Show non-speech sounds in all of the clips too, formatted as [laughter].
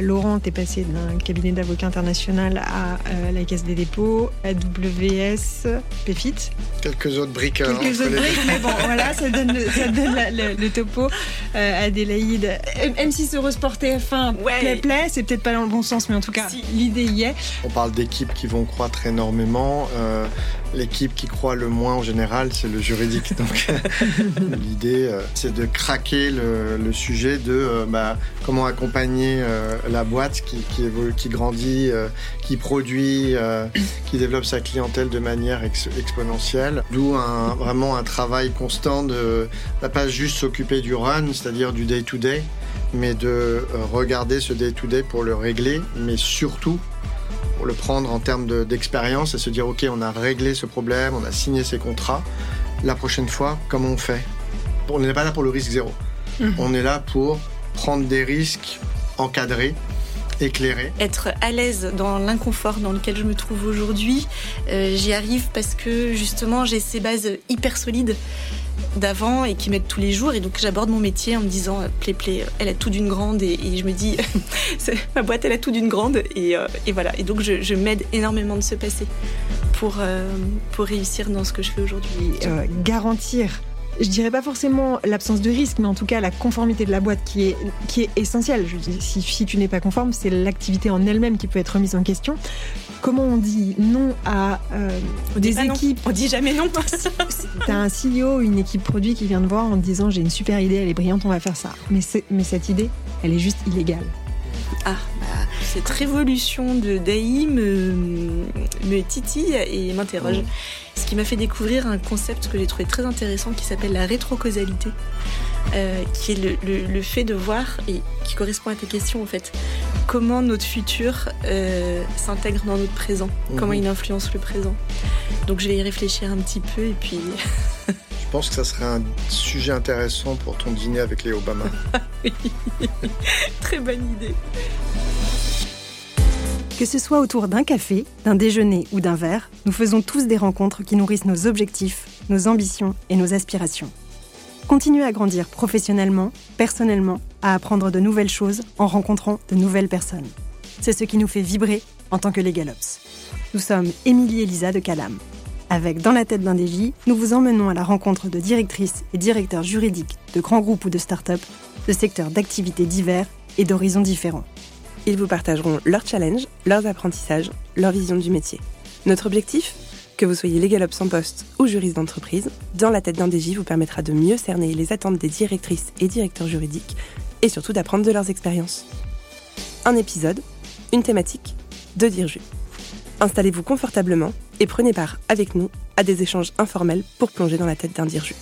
Laurent, t'es passé d'un cabinet d'avocats international à la Caisse des dépôts, AWS, PFIT. Quelques autres briques. Hein, Quelques autres briques, mais bon, voilà, ça donne le, topo. Adélaïde, M6 Eurosport TF1, ouais. play, play, c'est peut-être pas dans le bon sens, mais en tout cas, l'idée y est. On parle d'équipes qui vont croître énormément. L'équipe qui croit le moins en général, c'est le juridique. [laughs] Donc l'idée, euh, c'est de craquer le, sujet de euh, bah, comment accompagner euh, la boîte qui, qui, évolue, qui grandit, qui produit, [coughs] qui développe sa clientèle de manière exponentielle. D'où un, vraiment un travail constant de ne pas juste s'occuper du run, c'est-à-dire du day-to-day, mais de regarder ce day-to-day pour le régler, mais surtout pour le prendre en termes d'expérience et se dire ok on a réglé ce problème, on a signé ces contrats. La prochaine fois, comment on fait? On n'est pas là pour le risque zéro. Mhm. On est là pour prendre des risques encadrés éclairés. Être à l'aise dans l'inconfort dans lequel je me trouve aujourd'hui, euh, j'y arrive parce que justement j'ai ces bases hyper solides d'avant et qui m'aident tous les jours. Et donc j'aborde mon métier en me disant euh, Play Play, elle a tout d'une grande. Et, je me dis [laughs] ma boîte, elle a tout d'une grande. Et, euh, voilà. Et donc je, m'aide énormément de ce passé pour, euh, pour réussir dans ce que je fais aujourd'hui. garantir je dirais pas forcément l'absence de risque, mais en tout cas la conformité de la boîte qui est, qui est essentielle. Je dis, si, si tu n'es pas conforme, c'est l'activité en elle-même qui peut être remise en question comment on dit non à euh, des équipes? On dit jamais non. [laughs] T'as un CEO, une équipe produit qui vient te voir en te disant j'ai une super idée, elle est brillante, on va faire ça. Mais, mais cette idée, elle est juste illégale. Ah, bah, cette révolution de DAI me, me titille et m'interroge. Mmh. Ce qui m'a fait découvrir un concept que j'ai trouvé très intéressant qui s'appelle la rétrocausalité. Euh, qui est le, fait de voir, et qui correspond à tes questions en fait, comment notre futur euh, s'intègre dans notre présent, mhm. comment il influence le présent. Donc je vais y réfléchir un petit peu et puis... [laughs] je pense que ça serait un sujet intéressant pour ton dîner avec les Obama. [laughs] Très bonne idée. Que ce soit autour d'un café, d'un déjeuner ou d'un verre, nous faisons tous des rencontres qui nourrissent nos objectifs, nos ambitions et nos aspirations. Continuer à grandir professionnellement, personnellement, à apprendre de nouvelles choses en rencontrant de nouvelles personnes. C'est ce qui nous fait vibrer en tant que les Galops. Nous sommes Émilie et Lisa de Calam. Avec Dans la tête d'un DJ, nous vous emmenons à la rencontre de directrices et directeurs juridiques de grands groupes ou de start-up, de secteurs d'activités divers et d'horizons différents. Ils vous partageront leurs challenges, leurs apprentissages, leur vision du métier. Notre objectif que vous soyez légal en poste ou juriste d'entreprise, dans la tête d'un DJ vous permettra de mieux cerner les attentes des directrices et directeurs juridiques et surtout d'apprendre de leurs expériences. Un épisode, une thématique, deux dirjus. Installez-vous confortablement et prenez part avec nous à des échanges informels pour plonger dans la tête d'un dirju.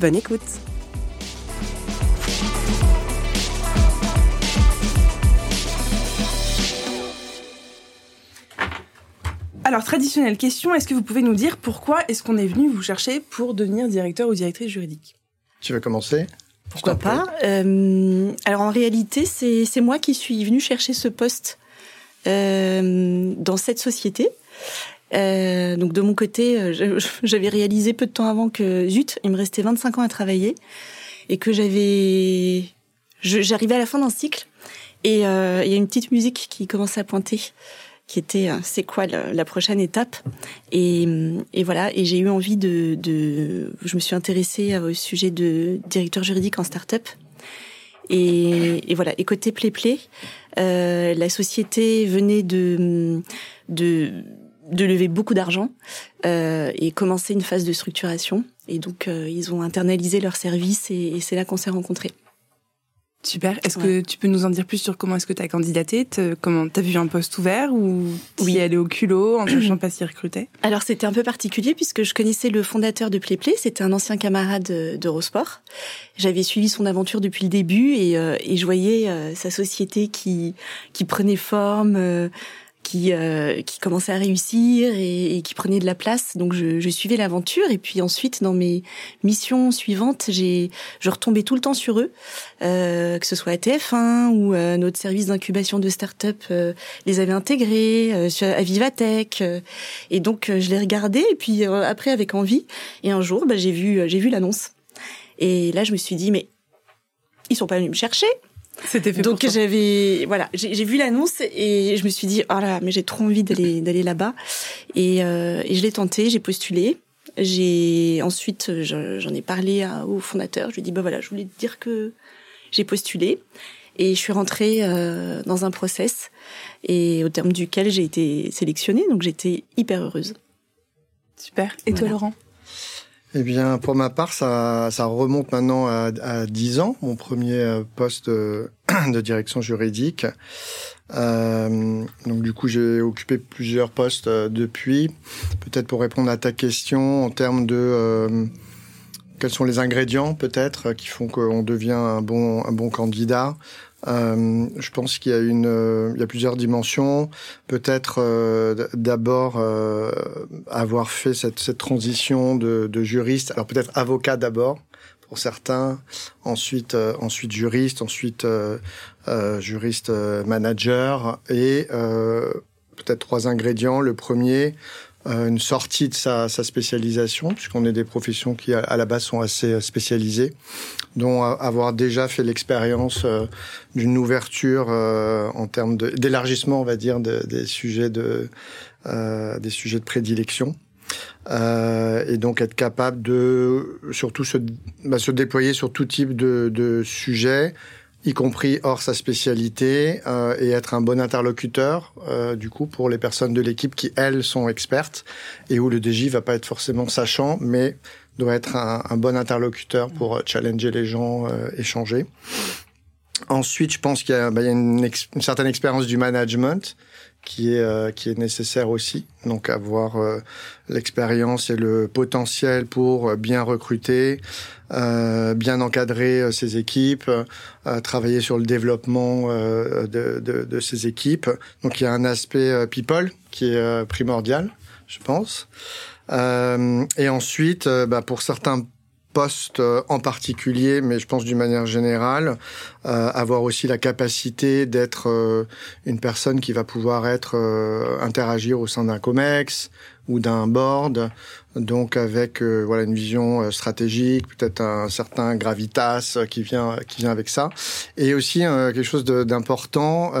Bonne écoute Alors, traditionnelle question, est-ce que vous pouvez nous dire pourquoi est-ce qu'on est venu vous chercher pour devenir directeur ou directrice juridique? Tu veux commencer? Pourquoi pas. Euh, Alors, en réalité, c'est moi qui suis venue chercher ce poste euh, dans cette société. Euh, donc de mon côté, j'avais réalisé peu de temps avant que zut, il me restait 25 ans à travailler et que j'avais, j'arrivais à la fin d'un cycle et il y a une petite musique qui commençait à pointer qui était euh, c'est quoi la prochaine étape. Et, et, voilà. Et j'ai eu envie de, de je me suis intéressée au sujet de directeur juridique en start-up. Et, et voilà. Et côté Play Play euh, la société venait de de de lever beaucoup d'argent euh, et commencer une phase de structuration. Et donc euh, ils ont internalisé leurs services et, et c'est là qu'on s'est rencontrés Super. Est-ce que tu peux nous en dire plus sur comment est-ce que tu as candidaté Comment t'as vu un poste ouvert ou oui, aller au culot en [clears throat] sachant pas s'y recruter? Alors c'était un peu particulier puisque je connaissais le fondateur de PlayPlay. C'était un ancien camarade d'Eurosport. J'avais suivi son aventure depuis le début et, euh, et je voyais euh, sa société qui qui prenait forme. Euh, qui euh, qui commençait à réussir et, et, qui prenait de la place. Donc je, je suivais l'aventure et puis ensuite dans mes missions suivantes, j'ai je retombais tout le temps sur eux, euh, que ce soit à TF1 ou euh, notre service d'incubation de start-up euh, les avait intégrés, euh, à Vivatech et donc je les regardais et puis après avec envie. Et un jour bah, j'ai vu j'ai vu l'annonce. Et là je me suis dit mais ils sont pas venus me chercher C'était fait Donc j'avais voilà, j'ai vu l'annonce et je me suis dit oh là, mais j'ai trop envie d'aller d'aller là-bas. Et, euh, et je l'ai tenté, j'ai postulé. J'ai ensuite j'en ai parlé au fondateur, je lui ai dit bah voilà, je voulais te dire que j'ai postulé. Et je suis rentrée euh, dans un process et au terme duquel j'ai été sélectionnée, donc j'étais hyper heureuse. Super. Et toi, Laurent? Eh bien, pour ma part, ça, ça remonte maintenant à, à 10 ans, mon premier euh, poste de, [clears throat] de direction juridique. Euh, donc du coup, j'ai occupé plusieurs postes euh, depuis. Peut-être pour répondre à ta question en termes de euh, quels sont les ingrédients peut-être qui font qu'on devient un bon un bon candidat. Euh, je pense qu'il y a une, euh, il y a plusieurs dimensions. Peut-être euh, d'abord avoir fait cette, transition de, de, juriste. Alors peut-être avocat d'abord pour certains, ensuite ensuite juriste, ensuite juriste manager et peut-être trois ingrédients. Le premier, une sortie de sa, sa spécialisation, puisqu'on est des professions qui à la base sont assez euh, spécialisées, dont avoir déjà fait l'expérience euh, d'une ouverture en termes d'élargissement, on va dire, de, des sujets de des sujets de prédilection. Euh, et donc être capable de surtout se, bah, se déployer sur tout type de, de sujets, y compris hors sa spécialité, euh, et être un bon interlocuteur, euh, du coup, pour les personnes de l'équipe qui, elles, sont expertes, et où le DJ va pas être forcément sachant, mais doit être un, un bon interlocuteur pour euh, challenger les gens, euh, échanger. Ensuite, je pense qu'il y a, bah, il y a une, une, certaine expérience du management qui est euh, qui est nécessaire aussi. Donc avoir euh, l'expérience et le potentiel pour bien recruter, euh, bien encadrer euh, ses équipes, euh, travailler sur le développement de, de, de, ces équipes. Donc il y a un aspect people qui est primordial, je pense. et ensuite, bah, pour certains postes en particulier, mais je pense d'une manière générale, euh, avoir aussi la capacité d'être euh, une personne qui va pouvoir être euh, interagir au sein d'un comex ou d'un board, donc avec voilà une vision stratégique, peut-être un certain gravitas qui vient qui vient avec ça, et aussi quelque chose d'important,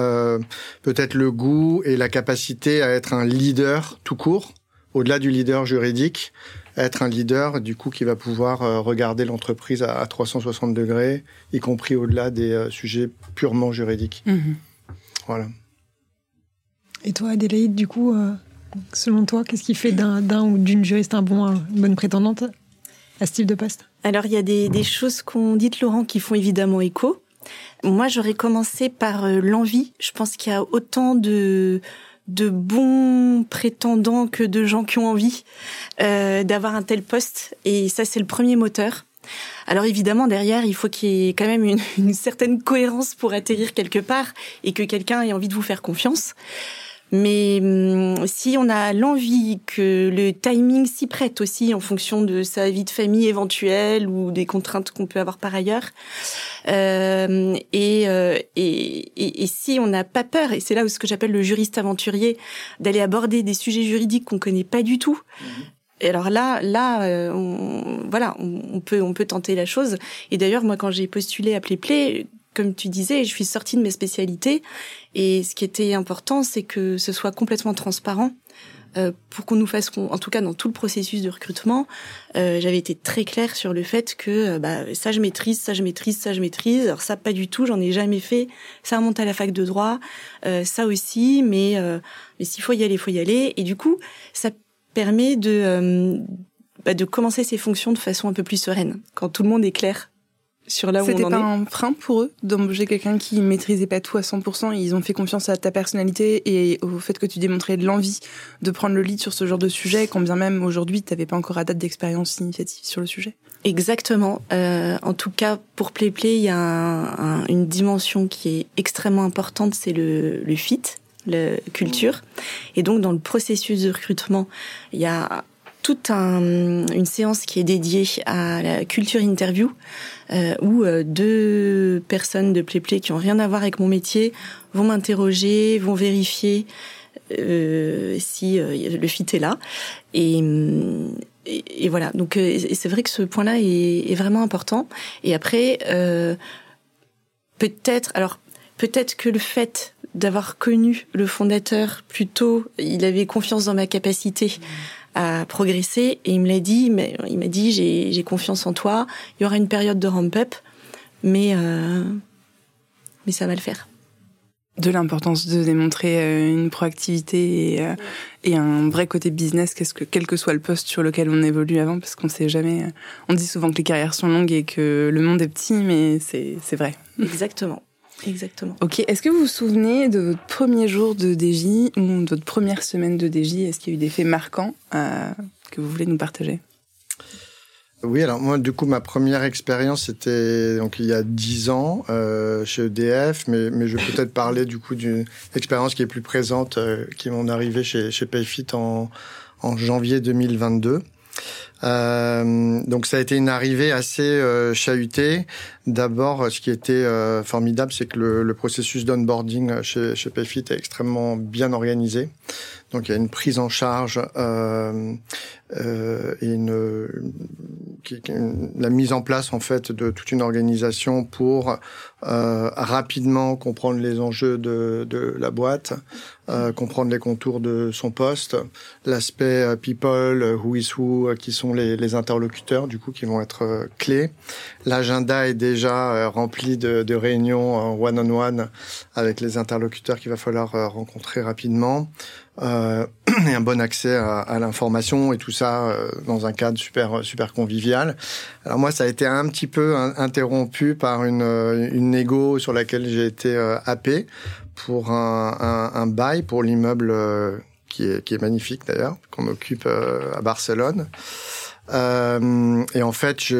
peut-être le goût et la capacité à être un leader tout court, au-delà du leader juridique être un leader, du coup, qui va pouvoir euh, regarder l'entreprise à, 360 degrés, y compris au-delà des euh, sujets purement juridiques. Mhm. Voilà. Et toi, Adélaïde, du coup, euh, selon toi, qu'est-ce qui fait d'un ou d'une juriste un bon, une bonne prétendante à ce type de poste? Alors, il y a des, des choses qu'on dit, Laurent, qui font évidemment écho. Moi, j'aurais commencé par l'envie. Je pense qu'il y a autant de de bons prétendants que de gens qui ont envie euh, d'avoir un tel poste. Et ça, c'est le premier moteur. Alors évidemment, derrière, il faut qu'il y ait quand même une, [laughs] une, certaine cohérence pour atterrir quelque part et que quelqu'un ait envie de vous faire confiance. Mais hum, si on a l'envie que le timing s'y prête aussi en fonction de sa vie de famille éventuelle ou des contraintes qu'on peut avoir par ailleurs, euh, et, euh, et, et, et, si on n'a pas peur, et c'est là où ce que j'appelle le juriste aventurier, d'aller aborder des sujets juridiques qu'on connaît pas du tout, Et alors là, là, euh, on, voilà, on, on, peut, on peut tenter la chose. Et d'ailleurs, moi, quand j'ai postulé à Play comme tu disais, je suis sortie de mes spécialités et ce qui était important, c'est que ce soit complètement transparent euh, pour qu'on nous fasse, en tout cas dans tout le processus de recrutement, euh, j'avais été très claire sur le fait que euh, bah, ça je maîtrise, ça je maîtrise, ça je maîtrise. Alors ça pas du tout, j'en ai jamais fait. Ça remonte à la fac de droit, euh, ça aussi, mais euh, mais s'il faut y aller, faut y aller. Et du coup, ça permet de euh, bah, de commencer ces fonctions de façon un peu plus sereine quand tout le monde est clair sur là où C'était pas un frein pour eux d'embaucher quelqu'un qui maîtrisait pas tout à 100%. Ils ont fait confiance à ta personnalité et au fait que tu démontrais de l'envie de prendre le lead sur ce genre de sujet, quand bien même aujourd'hui tu n'avais pas encore à date d'expérience significative sur le sujet. Exactement. Euh, en tout cas, pour PlayPlay, il y a un, un, une dimension qui est extrêmement importante, c'est le, le fit, la culture. Et donc, dans le processus de recrutement, il y a toute un, une séance qui est dédiée à la culture interview, euh, où euh, deux personnes de PlayPlay qui ont rien à voir avec mon métier vont m'interroger, vont vérifier euh, si euh, le fit est là. Et, et, et voilà. Donc c'est vrai que ce point-là est, est, vraiment important. Et après peut-être, alors peut-être que le fait d'avoir connu le fondateur plus tôt, il avait confiance dans ma capacité à progresser et il me l'a dit, mais il m'a dit j'ai confiance en toi, il y aura une période de ramp-up, mais euh, mais ça va le faire de l'importance de démontrer euh, une proactivité et, euh, et, un vrai côté business, qu'est-ce que quel que soit le poste sur lequel on évolue avant, parce qu'on sait jamais. On dit souvent que les carrières sont longues et que le monde est petit, mais c'est vrai. Exactement. Exactement. Ok. Est-ce que vous vous souvenez de votre premier jour de DJ ou de votre première semaine de DJ Est-ce qu'il y a eu des faits marquants que vous voulez nous partager? Oui, alors moi, du coup, ma première expérience, c'était donc il y a dix ans euh, chez EDF, mais, mais je vais peut-être parler du coup d'une expérience qui est plus présente, euh, qui m'en arrivée chez, chez Payfit en, en janvier 2022. Euh, donc ça a été une arrivée assez euh, chahutée. D'abord, ce qui était euh, formidable, c'est que le, le processus d'onboarding chez, chez Payfit est extrêmement bien organisé. Donc il y a une prise en charge euh, euh, et une, la mise en place en fait de toute une organisation pour euh, rapidement comprendre les enjeux de, de la boîte, euh, comprendre les contours de son poste, l'aspect euh, people, who is who, qui sont les, les, interlocuteurs du coup qui vont être clés. L'agenda est déjà rempli de, de réunions one on one avec les interlocuteurs qu'il va falloir rencontrer rapidement euh, [clears throat] et un bon accès à, à l'information et tout ça euh, dans un cadre super super convivial. Alors moi, ça a été un petit peu interrompu par une, euh, une négo sur laquelle j'ai été euh, happé pour un, un, un bail pour l'immeuble qui est, qui est magnifique d'ailleurs, qu'on occupe à Barcelone. Euh, et en fait,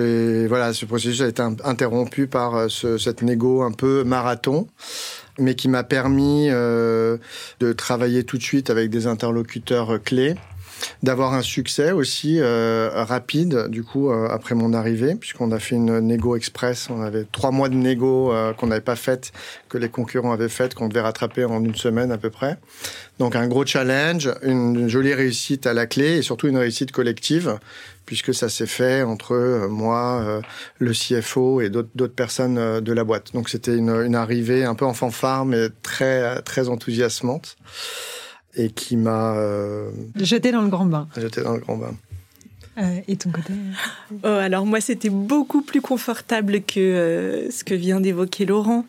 voilà, ce processus a été interrompu par ce, cette négo un peu marathon mais qui m'a permis euh, de travailler tout de suite avec des interlocuteurs clés d'avoir un succès aussi euh, rapide du coup euh, après mon arrivée puisqu'on a fait une négo express. On avait trois mois de négo euh, qu'on n'avait pas fait que les concurrents avaient fait qu'on devait rattraper en une semaine à peu près. Donc un gros challenge une jolie réussite à la clé et surtout une réussite collective puisque ça s'est fait entre euh, moi, euh, le CFO et d'autres personnes euh, de la boîte. Donc c'était une, une, arrivée un peu en fanfare, mais très très enthousiasmante et qui m'a jeté dans le grand bain. Jeté dans le grand bain. Euh, et ton côté oh, Alors moi, c'était beaucoup plus confortable que euh, ce que vient d'évoquer Laurent.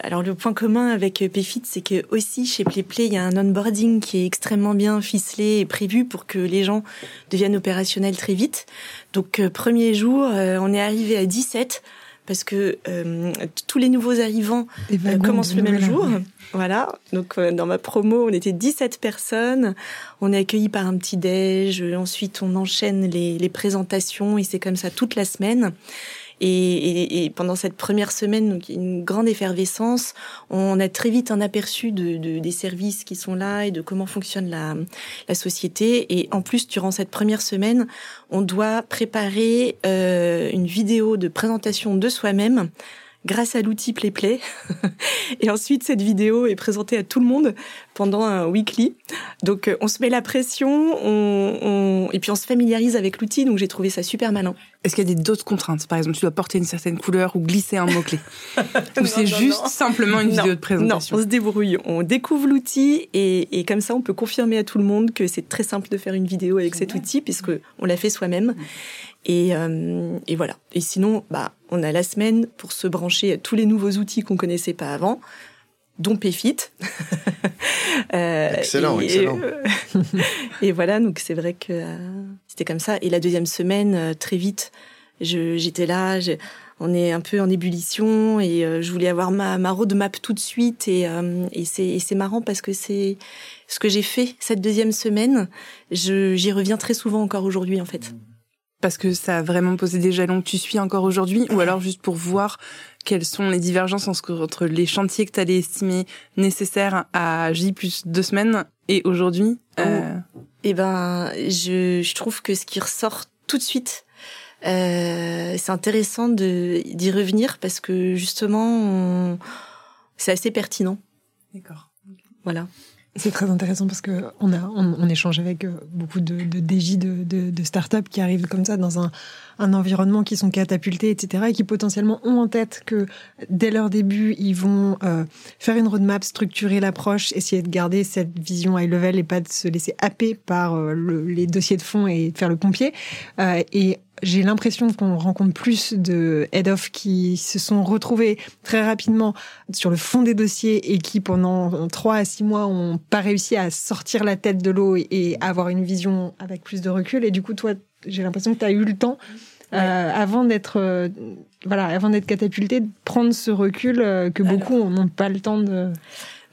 Alors le point commun avec euh, PayFit, c'est que aussi chez PlayPlay, il y a un onboarding qui est extrêmement bien ficelé et prévu pour que les gens deviennent opérationnels très vite. Donc premier jour, on est arrivé à 17 parce que euh, tous les nouveaux arrivants euh, commencent le même jour. Voilà. Donc euh, dans ma promo, on était 17 personnes. On est accueillis par un petit déj. Ensuite, on enchaîne les, les présentations et c'est comme ça toute la semaine. Et, et, pendant cette première semaine, donc une grande effervescence, on a très vite un aperçu de, de, des services qui sont là et de comment fonctionne la, la société. Et en plus, durant cette première semaine, on doit préparer euh, une vidéo de présentation de soi-même grâce à l'outil PlayPlay. [laughs] et ensuite, cette vidéo est présentée à tout le monde pendant un weekly. Donc, euh, on se met la pression, on, on... et puis on se familiarise avec l'outil. Donc, j'ai trouvé ça super malin. Est-ce qu'il y a d'autres contraintes? Par exemple, tu dois porter une certaine couleur ou glisser un mot-clé [laughs] Ou c'est juste simplement une vidéo de présentation? Non, on se débrouille. On découvre l'outil et, et, comme ça, on peut confirmer à tout le monde que c'est très simple de faire une vidéo avec cet outil puisque on l'a fait soi-même. Et, euh, et, voilà. Et sinon, bah, on a la semaine pour se brancher à tous les nouveaux outils qu'on connaissait pas avant, dont Payfit. [laughs] euh, excellent, et, excellent. [laughs] et voilà, donc c'est vrai que euh, c'était comme ça. Et la deuxième semaine, euh, très vite, j'étais là, on est un peu en ébullition et je voulais avoir ma, ma roadmap tout de suite. Et, et c'est marrant parce que c'est ce que j'ai fait cette deuxième semaine. J'y reviens très souvent encore aujourd'hui, en fait. Parce que ça a vraiment posé des jalons que tu suis encore aujourd'hui, ou alors juste pour voir quelles sont les divergences entre les chantiers que tu allais estimer nécessaires à J plus deux semaines et aujourd'hui euh... Eh ben, je, je, trouve que ce qui ressort tout de suite, euh, c'est intéressant d'y revenir parce que justement, c'est assez pertinent. D'accord. Voilà. C'est très intéressant parce que on a on, échange avec euh, beaucoup de, de DJ de, de, start-up qui arrivent comme ça dans un, un environnement qui sont catapultés, etc. et qui potentiellement ont en tête que dès leur début ils vont euh, faire une roadmap, structurer l'approche, essayer de garder cette vision high level et pas de se laisser happer par euh, les dossiers de fond et faire le pompier. et j'ai l'impression qu'on rencontre plus de head-off qui se sont retrouvés très rapidement sur le fond des dossiers et qui, pendant trois à six mois, ont pas réussi à sortir la tête de l'eau et avoir une vision avec plus de recul. Et du coup, toi, j'ai l'impression que tu as eu le temps, euh, avant d'être euh, voilà, avant d'être catapulté, de prendre ce recul euh, que beaucoup n'ont pas le temps de...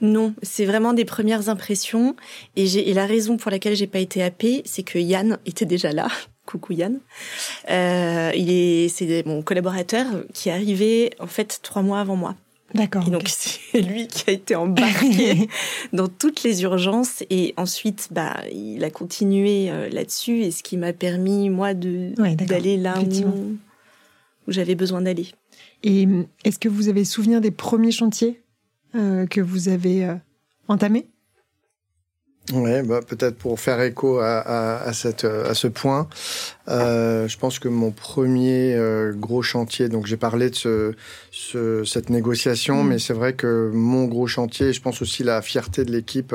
Non, c'est vraiment des premières impressions. Et, et la raison pour laquelle j'ai pas été happée, c'est que Yann était déjà là coucou Yann. Euh, il est, c'est mon collaborateur qui est arrivé en fait trois mois avant moi. D'accord. Et donc c'est lui qui a été embarqué [laughs] dans toutes les urgences et ensuite bah il a continué euh, là-dessus et ce qui m'a permis moi de d'aller là où, où j'avais besoin d'aller. Et est-ce que vous avez souvenir des premiers chantiers euh, que vous avez entamés? Oui, bah, peut-être pour faire écho à, à, à, cette, à ce point, euh, je pense que mon premier euh, gros chantier, donc j'ai parlé de ce, ce, cette négociation, mm. mais c'est vrai que mon gros chantier, je pense aussi la fierté de l'équipe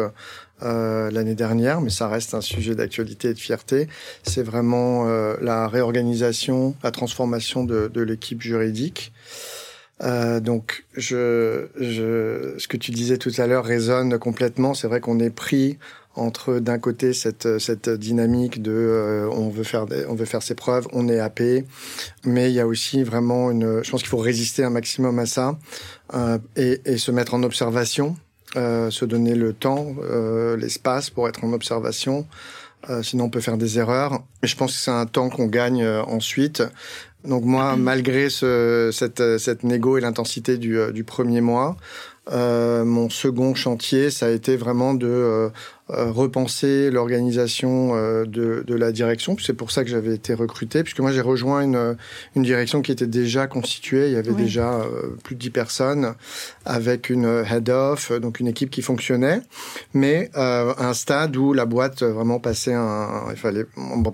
euh, l'année dernière, mais ça reste un sujet d'actualité et de fierté, c'est vraiment euh, la réorganisation, la transformation de, de l'équipe juridique. Euh, donc, je, je, ce que tu disais tout à l'heure résonne complètement. C'est vrai qu'on est pris entre d'un côté cette, cette dynamique de euh, on veut faire on veut faire ses preuves, on est happé, mais il y a aussi vraiment une. Je pense qu'il faut résister un maximum à ça euh, et, et, se mettre en observation, euh, se donner le temps, euh, l'espace pour être en observation. Euh, sinon, on peut faire des erreurs. Mais je pense que c'est un temps qu'on gagne ensuite. Donc moi, malgré ce, cette, cette négo et l'intensité du, du premier mois, euh, mon second chantier, ça a été vraiment de euh, euh, repenser l'organisation de, de, la direction. C'est pour ça que j'avais été recruté, puisque moi j'ai rejoint une, une direction qui était déjà constituée. Il y avait déjà plus de 10 personnes avec une head-off, donc une équipe qui fonctionnait, mais à un stade où la boîte vraiment passait un, il fallait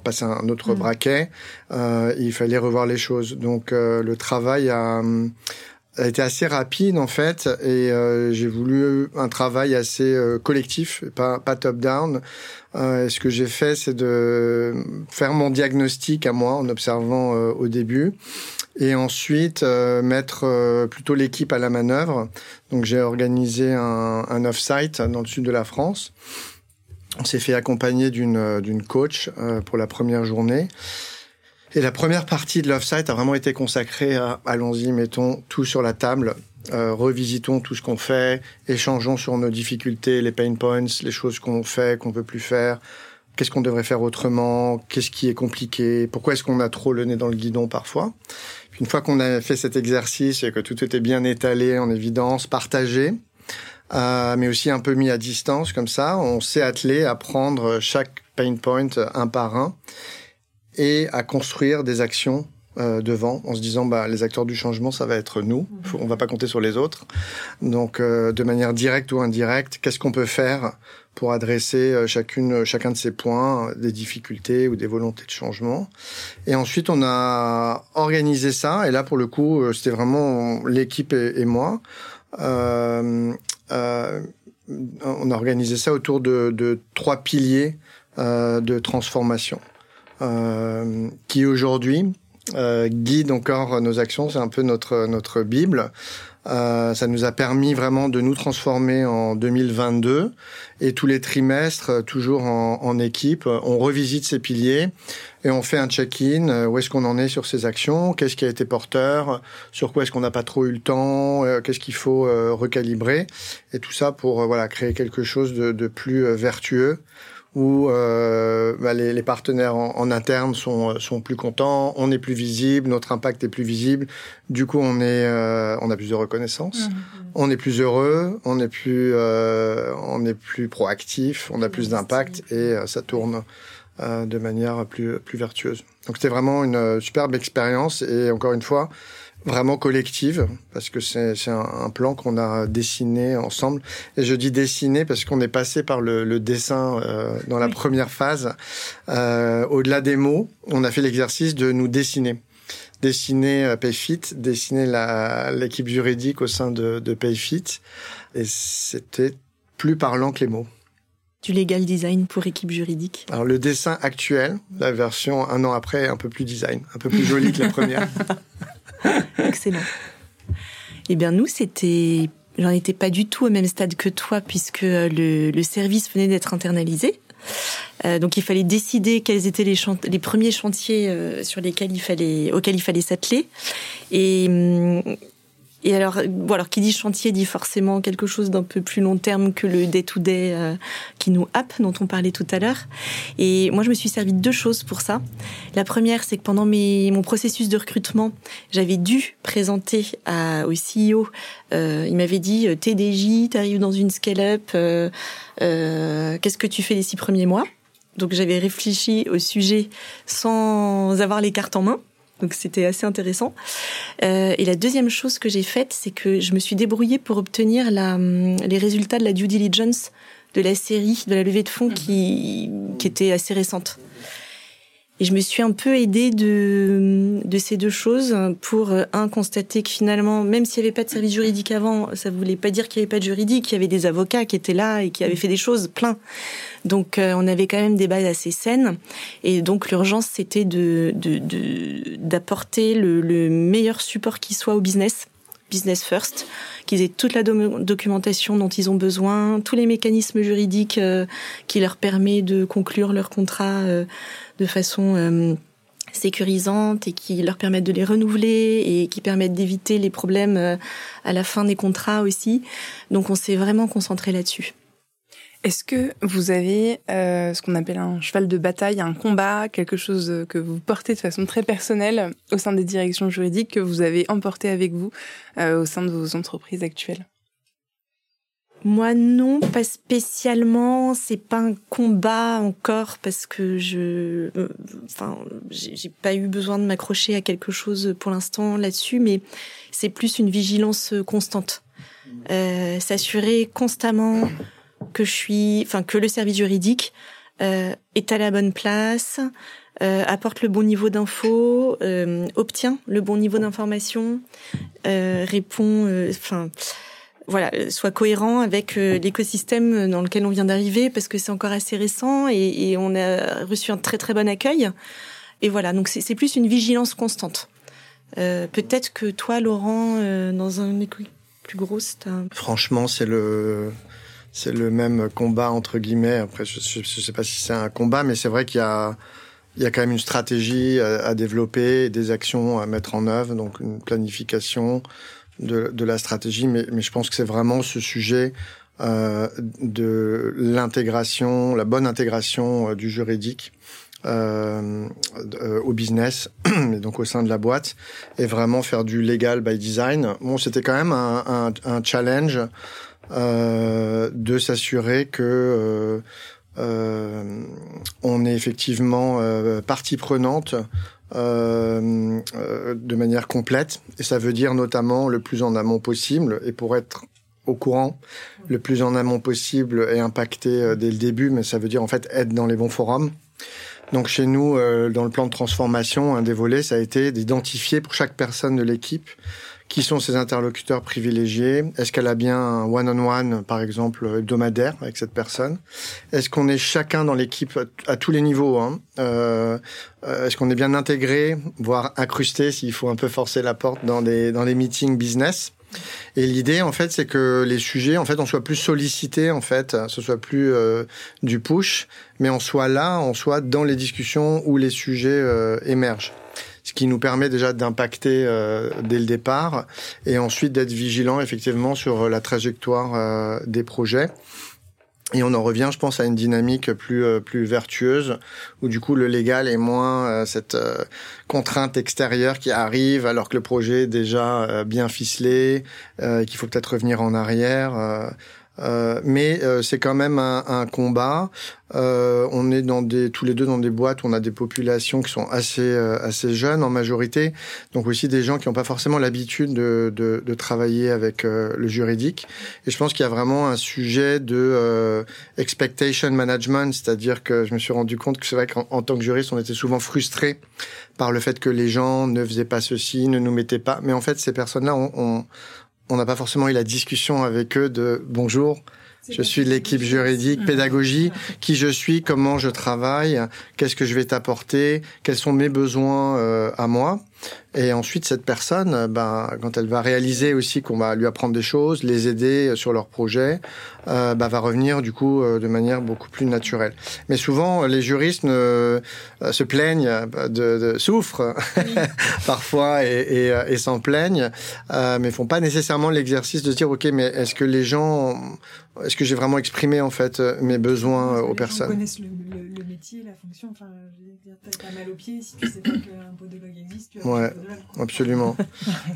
passer un autre mm. braquet, il fallait revoir les choses. Donc le travail a a été assez rapide en fait et euh, j'ai voulu un travail assez euh, collectif, pas, pas top-down. Euh, ce que j'ai fait, c'est de faire mon diagnostic à moi en observant euh, au début et ensuite mettre plutôt l'équipe à la manœuvre. Donc j'ai organisé un, un off-site dans le sud de la France. On s'est fait accompagner d'une d'une coach pour la première journée. Et la première partie de l'offsite a vraiment été consacrée à allons-y, mettons tout sur la table, euh, revisitons tout ce qu'on fait, échangeons sur nos difficultés, les pain points, les choses qu'on fait, qu'on veut plus faire, qu'est-ce qu'on devrait faire autrement, qu'est-ce qui est compliqué, pourquoi est-ce qu'on a trop le nez dans le guidon parfois? une fois qu'on a fait cet exercice et que tout était bien étalé, en évidence, partagé, euh, mais aussi un peu mis à distance comme ça, on s'est attelé à prendre chaque pain point un par un et à construire des actions euh, devant en se disant bah les acteurs du changement ça va être nous. On va pas compter sur les autres. Donc euh, de manière directe ou indirecte qu'est-ce qu'on peut faire pour adresser euh, chacune chacun de ces points des difficultés ou des volontés de changement? Et ensuite on a organisé ça. Et là pour le coup euh, c'était vraiment l'équipe et, et, moi. Euh, on a organisé ça autour de, de trois piliers de transformation. euh, qui aujourd'hui euh, guide encore nos actions. C'est un peu notre notre bible. Euh, ça nous a permis vraiment de nous transformer en 2022 et tous les trimestres, toujours en, en équipe, on revisite ces piliers et on fait un check-in. Euh, où est-ce qu'on en est sur ces actions Qu'est-ce qui a été porteur Sur quoi est-ce qu'on n'a pas trop eu le temps Qu'est-ce qu'il faut recalibrer Et tout ça pour voilà créer quelque chose de, de plus vertueux où euh, bah, les, les, partenaires en, en, interne sont, sont plus contents, on est plus visible, notre impact est plus visible. Du coup, on est, euh, on a plus de reconnaissance, mmh, mmh. on est plus heureux, on est plus, euh, on est plus proactif, on a plus d'impact et euh, ça tourne euh, de manière plus, plus vertueuse. Donc c'était vraiment une superbe expérience et encore une fois, vraiment collective, parce que c'est un, un, plan qu'on a dessiné ensemble. Et je dis dessiné parce qu'on est passé par le, le dessin euh, dans la première phase. Euh, Au-delà des mots, on a fait l'exercice de nous dessiner. Dessiner euh, Payfit, dessiner l'équipe juridique au sein de, de Payfit. Et c'était plus parlant que les mots du legal design pour équipe juridique Alors le dessin actuel, la version un an après, est un peu plus design, un peu plus jolie que la première. [laughs] [laughs] Excellent. Eh bien, nous, c'était, j'en étais pas du tout au même stade que toi, puisque euh, le, service venait d'être internalisé. Euh, donc, il fallait décider quels étaient les, les premiers chantiers euh, sur lesquels il fallait, auxquels il fallait s'atteler. Et, hum, et alors, bon, alors qui dit chantier dit forcément quelque chose d'un peu plus long terme que le day-to-day euh, qui nous happe, dont on parlait tout à l'heure. Et moi, je me suis servi de deux choses pour ça. La première, c'est que pendant mes, mon processus de recrutement, j'avais dû présenter à, au CEO. Euh, il m'avait dit euh, TDJ, t'arrives dans une scale-up, euh, euh, qu'est-ce que tu fais les six premiers mois? Donc j'avais réfléchi au sujet sans avoir les cartes en main. Donc c'était assez intéressant. Euh, et la deuxième chose que j'ai faite, c'est que je me suis débrouillée pour obtenir la, hum, les résultats de la due diligence de la série, de la levée de fonds qui, qui était assez récente. Et je me suis un peu aidée de, de ces deux choses pour, euh, un, constater que finalement, même s'il n'y avait pas de service juridique avant, ça voulait pas dire qu'il n'y avait pas de juridique, il y avait des avocats qui étaient là et qui avaient fait des choses plein. Donc, euh, on avait quand même des bases assez saines. Et donc, l'urgence, c'était de, d'apporter de, le, le meilleur support qui soit au business business first, qu'ils aient toute la documentation dont ils ont besoin, tous les mécanismes juridiques euh, qui leur permettent de conclure leur contrat de façon euh, sécurisante et qui leur permettent de les renouveler et qui permettent d'éviter les problèmes euh, à la fin des contrats aussi. Donc on s'est vraiment concentré là-dessus. Est-ce que vous avez euh, ce qu'on appelle un cheval de bataille, un combat, quelque chose que vous portez de façon très personnelle au sein des directions juridiques que vous avez emporté avec vous au sein de vos entreprises actuelles? Moi non, pas spécialement. C'est pas un combat encore parce que je, euh, enfin, j'ai pas eu besoin de m'accrocher à quelque chose pour l'instant là-dessus, mais c'est plus une vigilance constante. Euh, S'assurer constamment que je suis, enfin, que le service juridique euh, est à la bonne place, euh, apporte le bon niveau d'info, euh, obtient le bon niveau d'information, euh, répond, enfin voilà, euh, soit cohérent avec euh, l'écosystème dans lequel on vient d'arriver, parce que c'est encore assez récent et, on a reçu un très très bon accueil. Et voilà, donc c'est plus une vigilance constante. Euh, Peut-être que toi, Laurent, euh, dans un école plus gros, c'est un... Franchement, c'est le c'est le même combat entre guillemets. Après, je, je sais pas si c'est un combat, mais c'est vrai qu'il y a il y a quand même une stratégie à, développer, des actions à mettre en œuvre, donc une planification, de, de la stratégie, mais, mais je pense que c'est vraiment ce sujet euh, de l'intégration, la bonne intégration euh, du juridique euh, euh au business, [clears throat] et donc au sein de la boîte, et vraiment faire du legal by design. Bon, c'était quand même un, un, un challenge euh, de s'assurer que euh, on est effectivement partie prenante euh, euh, de manière complète. Et ça veut dire notamment le plus en amont possible. Et pour être au courant, le plus en amont possible et impacté euh, dès le début, mais ça veut dire en fait être dans les bons forums. Donc chez nous, euh, dans le plan de transformation, un des volets, ça a été d'identifier pour chaque personne de l'équipe qui sont ses interlocuteurs privilégiés? Est-ce qu'elle a bien un one-on-one, par exemple, hebdomadaire avec cette personne? Est-ce qu'on est chacun dans l'équipe à, tous les niveaux hein? Euh, euh, Est-ce qu'on est bien intégré, voire incrusté s'il faut un peu forcer la porte dans des dans les meetings business? Et l'idée, en fait, c'est que les sujets, en fait, on soit plus sollicités, en fait, ce soit plus euh, du push, mais on soit là, on soit dans les discussions où les sujets euh, émergent qui nous permet déjà d'impacter euh, dès le départ et ensuite d'être vigilant effectivement sur la trajectoire euh, des projets. Et on en revient, je pense, à une dynamique plus euh, plus vertueuse où du coup le légal est moins euh, cette euh, contrainte extérieure qui arrive alors que le projet est déjà bien ficelé, qu'il faut peut-être revenir en arrière. Euh, mais euh, c'est quand même un, un combat. Euh, on est dans des, tous les deux dans des boîtes on a des populations qui sont assez, euh, assez jeunes en majorité, donc aussi des gens qui n'ont pas forcément l'habitude de, de, de, travailler avec euh, le juridique. Et je pense qu'il y a vraiment un sujet de expectation management, c'est-à-dire que je me suis rendu compte que c'est vrai qu'en tant que juriste, on était souvent frustré par le fait que les gens ne faisaient pas ceci, ne nous mettaient pas. Mais en fait, ces personnes-là, on n'a pas forcément eu la discussion avec eux de bonjour je suis de l'équipe juridique, pédagogie, qui je suis, comment je travaille, qu'est-ce que je vais t'apporter, quels sont mes besoins euh, à moi. Et ensuite, cette personne, ben, quand elle va réaliser aussi qu'on va lui apprendre des choses, les aider sur leur projet, euh, ben, va revenir du coup euh, de manière beaucoup plus naturelle. Mais souvent, les juristes ne, euh, se plaignent, de, de souffrent [laughs] parfois et, et, et s'en plaignent, euh, mais font pas nécessairement l'exercice de se dire ok, mais est-ce que les gens, est-ce que j'ai vraiment exprimé en fait mes besoins aux personnes connaissent le, le, le, métier, la fonction. Enfin, je veux dire, t'as mal au pied si tu sais pas qu'un podologue existe. Tu Ouais, absolument.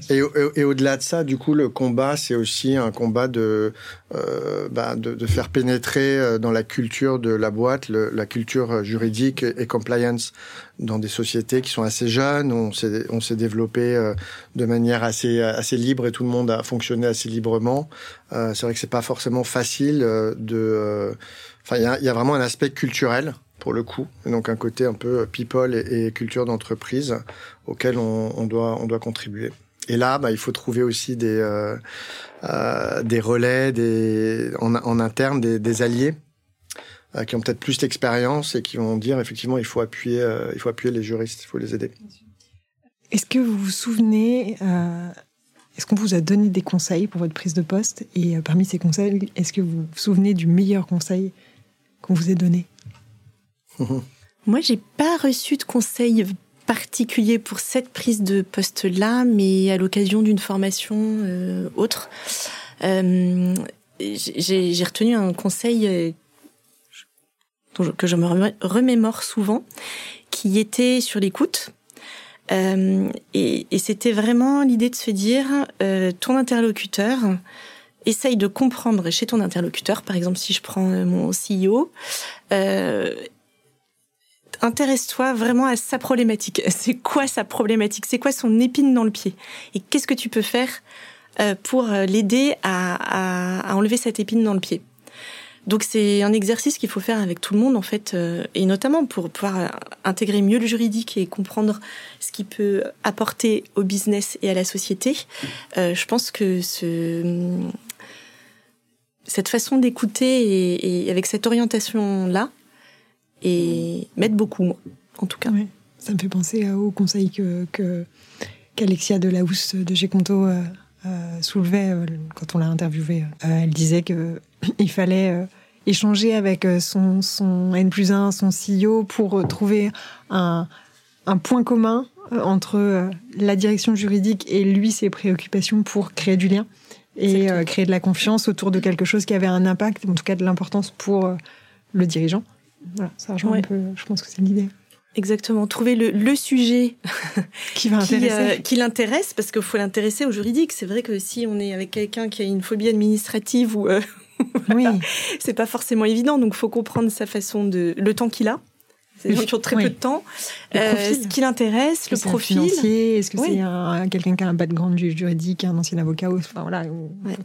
et, et, et au-delà de ça, du coup, le combat, c'est aussi un combat de, euh, bah, de, de, faire pénétrer dans la culture de la boîte, le, la culture juridique et, compliance dans des sociétés qui sont assez jeunes. On s'est, on s'est développé euh, de manière assez, assez libre et tout le monde a fonctionné assez librement. Euh, c'est vrai que c'est pas forcément facile euh, de. Enfin, il y a, y a vraiment un aspect culturel pour le coup, donc un côté un peu people et, culture d'entreprise auquel on, doit, on doit contribuer. Et là, bah, il faut trouver aussi des, euh, euh, relais en, interne, des, des alliés euh, qui ont peut-être plus d'expérience et qui vont dire effectivement il faut appuyer, il faut appuyer les juristes, il faut les aider. Est-ce que vous vous souvenez, est-ce qu'on vous a donné des conseils pour votre prise de poste? Et parmi ces conseils, est-ce que vous vous souvenez du meilleur conseil qu'on vous ait donné? [laughs] Moi, j'ai pas reçu de conseils particulier pour cette prise de poste-là, mais à l'occasion d'une formation euh, autre. Euh, j'ai retenu un conseil euh, que je me remémore souvent, qui était sur l'écoute. Et, c'était vraiment l'idée de se dire, ton interlocuteur, essaye de comprendre chez ton interlocuteur, par exemple si je prends mon CEO, intéresse-toi vraiment à sa problématique. [laughs] C'est quoi sa problématique? C'est quoi son épine dans le pied? Et qu'est-ce que tu peux faire pour l'aider à, à, à, enlever cette épine dans le pied? Donc c'est un exercice qu'il faut faire avec tout le monde en fait, euh, et notamment pour pouvoir intégrer mieux le juridique et comprendre ce qui peut apporter au business et à la société. Euh, je pense que ce, cette façon d'écouter et, et, avec cette orientation là, et m'aide beaucoup moi, en tout cas. Ça me fait penser au conseil que, que qu'Alexia Delahousse de Géconto euh, euh, soulevait euh, quand on l'a interviewée. Elle disait que [clears throat] il fallait échanger avec son, son N plus 1, son CEO, pour trouver un, un point commun entre la direction juridique et lui, ses préoccupations pour créer du lien et créer de la confiance autour de quelque chose qui avait un impact, en tout cas de l'importance pour le dirigeant. Voilà, ça rejoint ouais. un peu, je pense que c'est l'idée. Exactement, trouver le, le sujet [laughs] qui va qui, euh, qui l'intéresse, parce qu'il faut l'intéresser au juridique. C'est vrai que si on est avec quelqu'un qui a une phobie administrative ou euh, [laughs] oui. c'est pas forcément évident, donc faut comprendre sa façon de le temps qu'il a. C'est des gens qui ont très oui. peu de temps. Euh, ce qui l'intéresse, le profil. Est-ce que c'est un, quelqu'un qui a un background juridique, un ancien avocat enfin, voilà, ouais.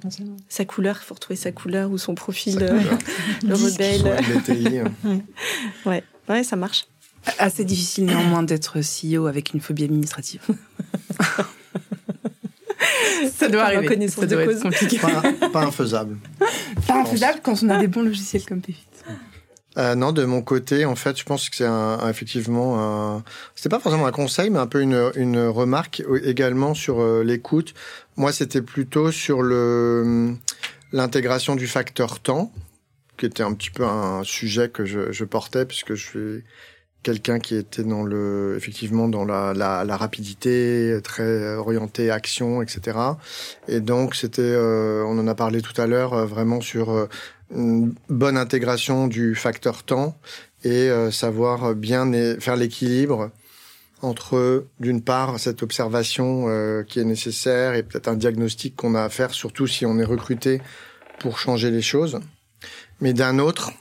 Sa couleur, il faut retrouver sa couleur ou son profil, euh, [laughs] le rebelle. ouais. ouais. ouais, ça marche. Assez difficile néanmoins d'être CEO avec une phobie administrative. [laughs] ça doit arriver. Ça doit être compliqué. Pas, pas infaisable. Pas infaisable quand on a des bons logiciels comme Pfit. Euh, non, de mon côté, en fait, je pense que c'est un, un, effectivement un. C'était pas forcément un conseil, mais un peu une, une remarque également sur euh, l'écoute. Moi, c'était plutôt sur le l'intégration du facteur temps, qui était un petit peu un sujet que je, je portais puisque je suis quelqu'un qui était dans le effectivement dans la, la, la, rapidité très orienté action etc et donc c'était euh, on en a parlé tout à l'heure euh, vraiment sur euh, une bonne intégration du facteur temps et euh, savoir bien faire l'équilibre entre d'une part cette observation euh, qui est nécessaire et peut-être un diagnostic qu'on a à faire surtout si on est recruté pour changer les choses, mais d'un autre,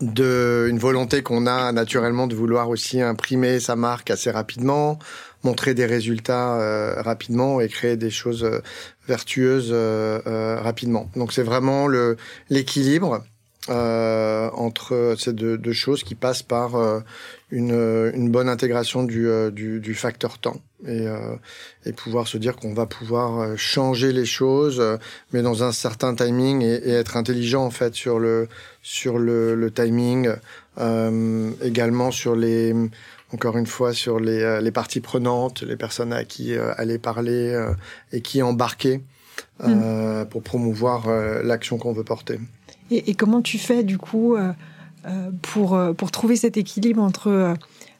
une volonté qu'on a naturellement de vouloir aussi imprimer sa marque assez rapidement, montrer des résultats euh, rapidement et créer des choses euh, vertueuses euh, rapidement. Donc c'est vraiment le l'équilibre entre ces deux, deux, choses qui passent par une, une, bonne intégration du, du, du facteur temps et, et, pouvoir se dire qu'on va pouvoir changer les choses, mais dans un certain timing et, et, être intelligent en fait sur le sur le, le timing, également sur les encore une fois sur les, euh, les parties prenantes, les personnes à qui euh, aller parler euh, et qui embarquer mm. pour promouvoir l'action qu'on veut porter. Et, et, comment tu fais du coup pour, pour trouver cet équilibre entre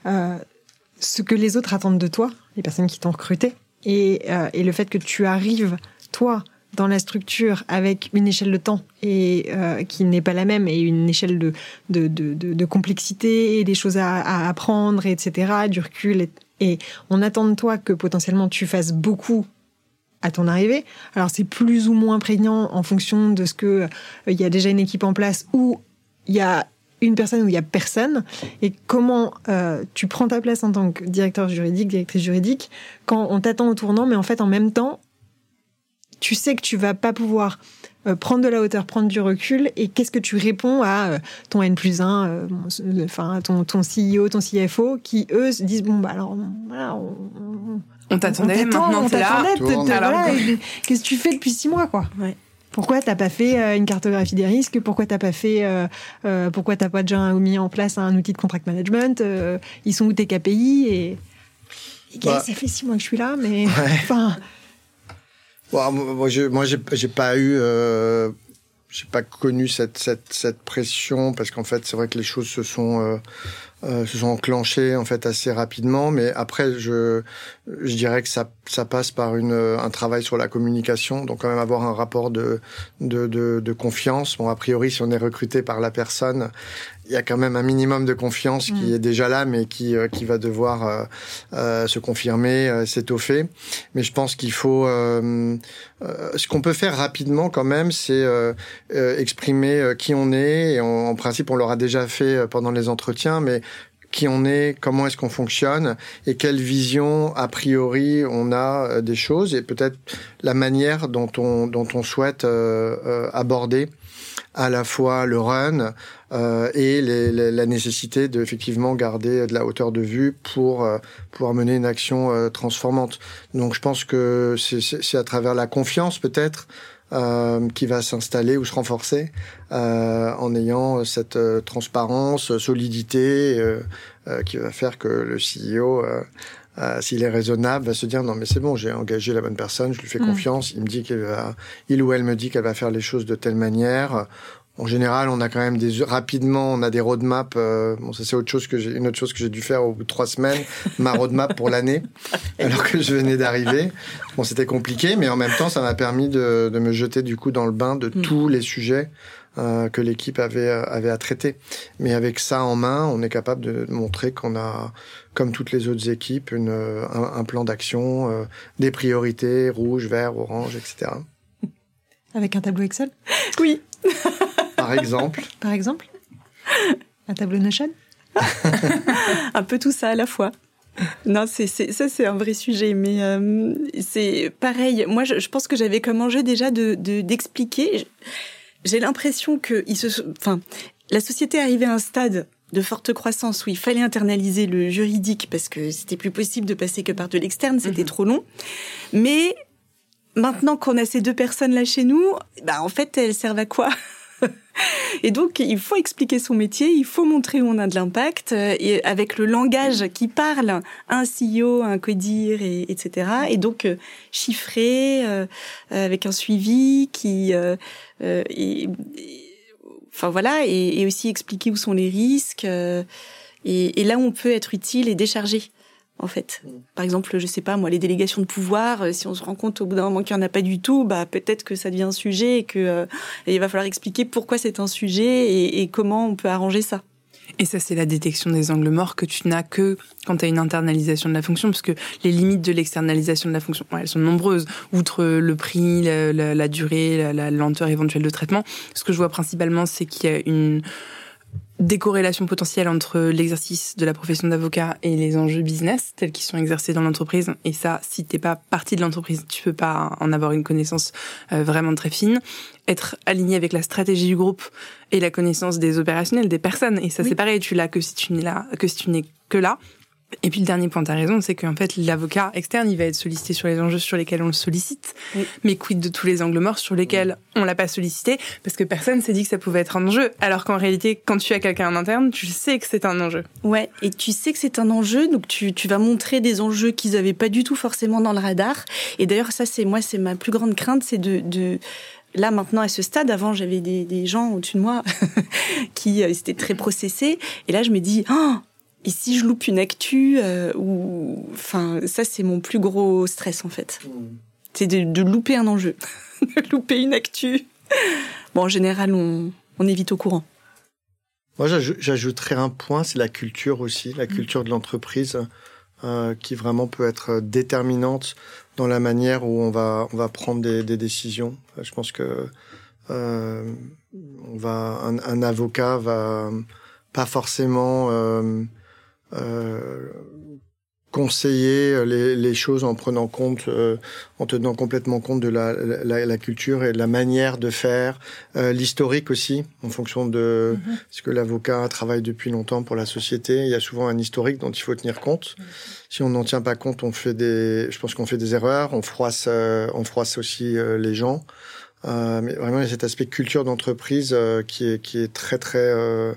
ce que les autres attendent de toi, les personnes qui t'ont recruté, et, et le fait que tu arrives, toi, dans la structure avec une échelle de temps et euh, qui n'est pas la même et une échelle de, de, de, de, complexité et des choses à, à, apprendre, etc., du recul. Et, on attend de toi que potentiellement tu fasses beaucoup à ton arrivée. Alors c'est plus ou moins prégnant en fonction de ce que euh, il y a déjà une équipe en place ou il y a une personne ou il y a personne et comment euh, tu prends ta place en tant que directeur juridique, directrice juridique quand on t'attend au tournant mais en fait en même temps tu sais que tu vas pas pouvoir euh, prendre de la hauteur, prendre du recul, et qu'est-ce que tu réponds à euh, ton N plus 1, euh, enfin ton, ton CEO, ton CFO, qui eux se disent bon bah alors voilà, on, on, t'attendait, maintenant t'es là. Qu'est-ce que tu fais depuis six mois quoi ouais. Pourquoi t'as pas fait une cartographie des risques? Pourquoi t'as pas fait euh, Pourquoi t'as pas déjà mis en place un outil de contract management? Ils sont où tes KPI Et, et bah. ça fait six mois que je suis là, mais enfin. Bon, moi, je, moi, j'ai pas eu, euh, j'ai pas connu cette, cette, cette pression parce qu'en fait, c'est vrai que les choses se sont euh, euh, se sont enclenchées en fait assez rapidement. Mais après, je, je dirais que ça, ça passe par une, un travail sur la communication. Donc quand même avoir un rapport de, de, de, de confiance. Bon, a priori, si on est recruté par la personne, il y a quand même un minimum de confiance qui mm. est déjà là, mais qui, euh, qui va devoir euh, euh, se confirmer, s'étoffer. Mais je pense qu'il faut... ce qu'on peut faire rapidement quand même, c'est exprimer qui on est. Et en principe, on l'aura déjà fait pendant les entretiens, mais qui on est, comment est-ce qu'on fonctionne et quelle vision a priori on a des choses et peut-être la manière dont on dont on souhaite aborder à la fois le run euh, et les, les, la nécessité de effectivement garder de la hauteur de vue pour euh, pouvoir mener une action euh, transformante. Donc je pense que c'est à travers la confiance peut-être euh, qui va s'installer ou se renforcer euh, en ayant cette transparence, solidité qui va faire que le CEO s'il est raisonnable, va se dire non mais c'est bon, j'ai engagé la bonne personne, je lui fais mm. confiance, il me dit qu'elle va, il ou elle me dit qu'elle va faire les choses de telle manière. En général, on a quand même des rapidement, on a des roadmaps. Euh, bon, ça c'est autre chose que j'ai une autre chose que j'ai dû faire au bout de trois semaines, ma roadmap pour l'année, [laughs] alors que je venais d'arriver. Bon, c'était compliqué, mais en même temps, ça m'a permis de, de, me jeter du coup dans le bain de mm. tous les sujets euh, que l'équipe avait avait à traiter. Mais avec ça en main, on est capable de montrer qu'on a, comme toutes les autres équipes, une, un, un plan d'action, euh, des priorités rouge, vert, orange, etc. [laughs] Avec un tableau Excel? Oui. [laughs] Par exemple Par exemple? Un tableau Notion? [laughs] Un peu tout ça à la fois. Non, c'est, ça c'est un vrai sujet, mais euh, c'est pareil. Moi, je, pense que j'avais comme enjeu déjà de, d'expliquer. J'ai l'impression que il se, enfin, la société arrivait à un stade de forte croissance où il fallait internaliser le juridique parce que c'était plus possible de passer que par de l'externe, c'était mhm. trop long. Mais maintenant qu'on a ces deux personnes là chez nous, bah en fait elles servent à quoi? [laughs] Et donc, il faut expliquer son métier, il faut montrer où on a de l'impact, euh, et avec le langage qui parle un CEO, un codir, et, etc. Et donc, euh, chiffrer, euh, avec un suivi qui... Et, enfin voilà, et, aussi expliquer où sont les risques. et, et là, on peut être utile et décharger en fait. Par exemple, je sais pas, moi, les délégations de pouvoir, euh, si on se rend compte au bout d'un moment qu'il n'y en a pas du tout, bah, peut-être que ça devient un sujet et que, euh, il va falloir expliquer pourquoi c'est un sujet et, comment on peut arranger ça. Et ça, c'est la détection des angles morts que tu n'as que quand tu as une internalisation de la fonction, parce que les limites de l'externalisation de la fonction, elles sont nombreuses, outre le prix, la durée, la, lenteur éventuelle de traitement. Ce que je vois principalement, c'est qu'il y a une décorrélation potentielle entre l'exercice de la profession d'avocat et les enjeux business tels qu'ils sont exercés dans l'entreprise. Et ça, si t'es pas partie de l'entreprise, tu peux pas en avoir une connaissance euh, vraiment très fine. Être aligné avec la stratégie du groupe et la connaissance des opérationnels, des personnes. Et ça, c'est pareil. Tu l'as que si tu n'es là, que si tu n'es que là. Et puis le dernier point, tu as raison, c'est qu'en fait l'avocat externe, il va être sollicité sur les enjeux sur lesquels on le sollicite, mais quid de tous les angles morts sur lesquels on l'a pas sollicité parce que personne s'est dit que ça pouvait être un enjeu, alors qu'en réalité, quand tu as quelqu'un en interne, tu sais que c'est un enjeu. Ouais, et tu sais que c'est un enjeu, donc tu, tu vas montrer des enjeux qu'ils avaient pas du tout forcément dans le radar. Et d'ailleurs, ça c'est moi, c'est ma plus grande crainte, c'est de, de là maintenant à ce stade, avant j'avais des, des gens au-dessus de moi [laughs] qui euh, étaient très processés, et là je me dis, oh, et si je loupe une actu, euh, ou, enfin, ça c'est mon plus gros stress en fait. Hmm. C'est de, louper un enjeu, [laughs] de louper une actu. Bon, en général, on, on est vite au courant. Moi, j'ajouterais un point, c'est la culture aussi, la hmm. culture de l'entreprise, euh, qui vraiment peut être déterminante dans la manière où on va, on va prendre des, des décisions. Je pense que euh, on va, un, un, avocat va pas forcément euh, euh, conseiller les, les, choses en prenant compte, euh, en tenant complètement compte de la, la, la, culture et de la manière de faire, euh, l'historique aussi, en fonction de mm-hmm. ce que l'avocat travaille depuis longtemps pour la société. Il y a souvent un historique dont il faut tenir compte. Mm-hmm. Si on n'en tient pas compte, on fait des, je pense qu'on fait des erreurs, on froisse, on froisse aussi les gens. mais vraiment, il y a cet aspect culture d'entreprise qui est qui est très très euh,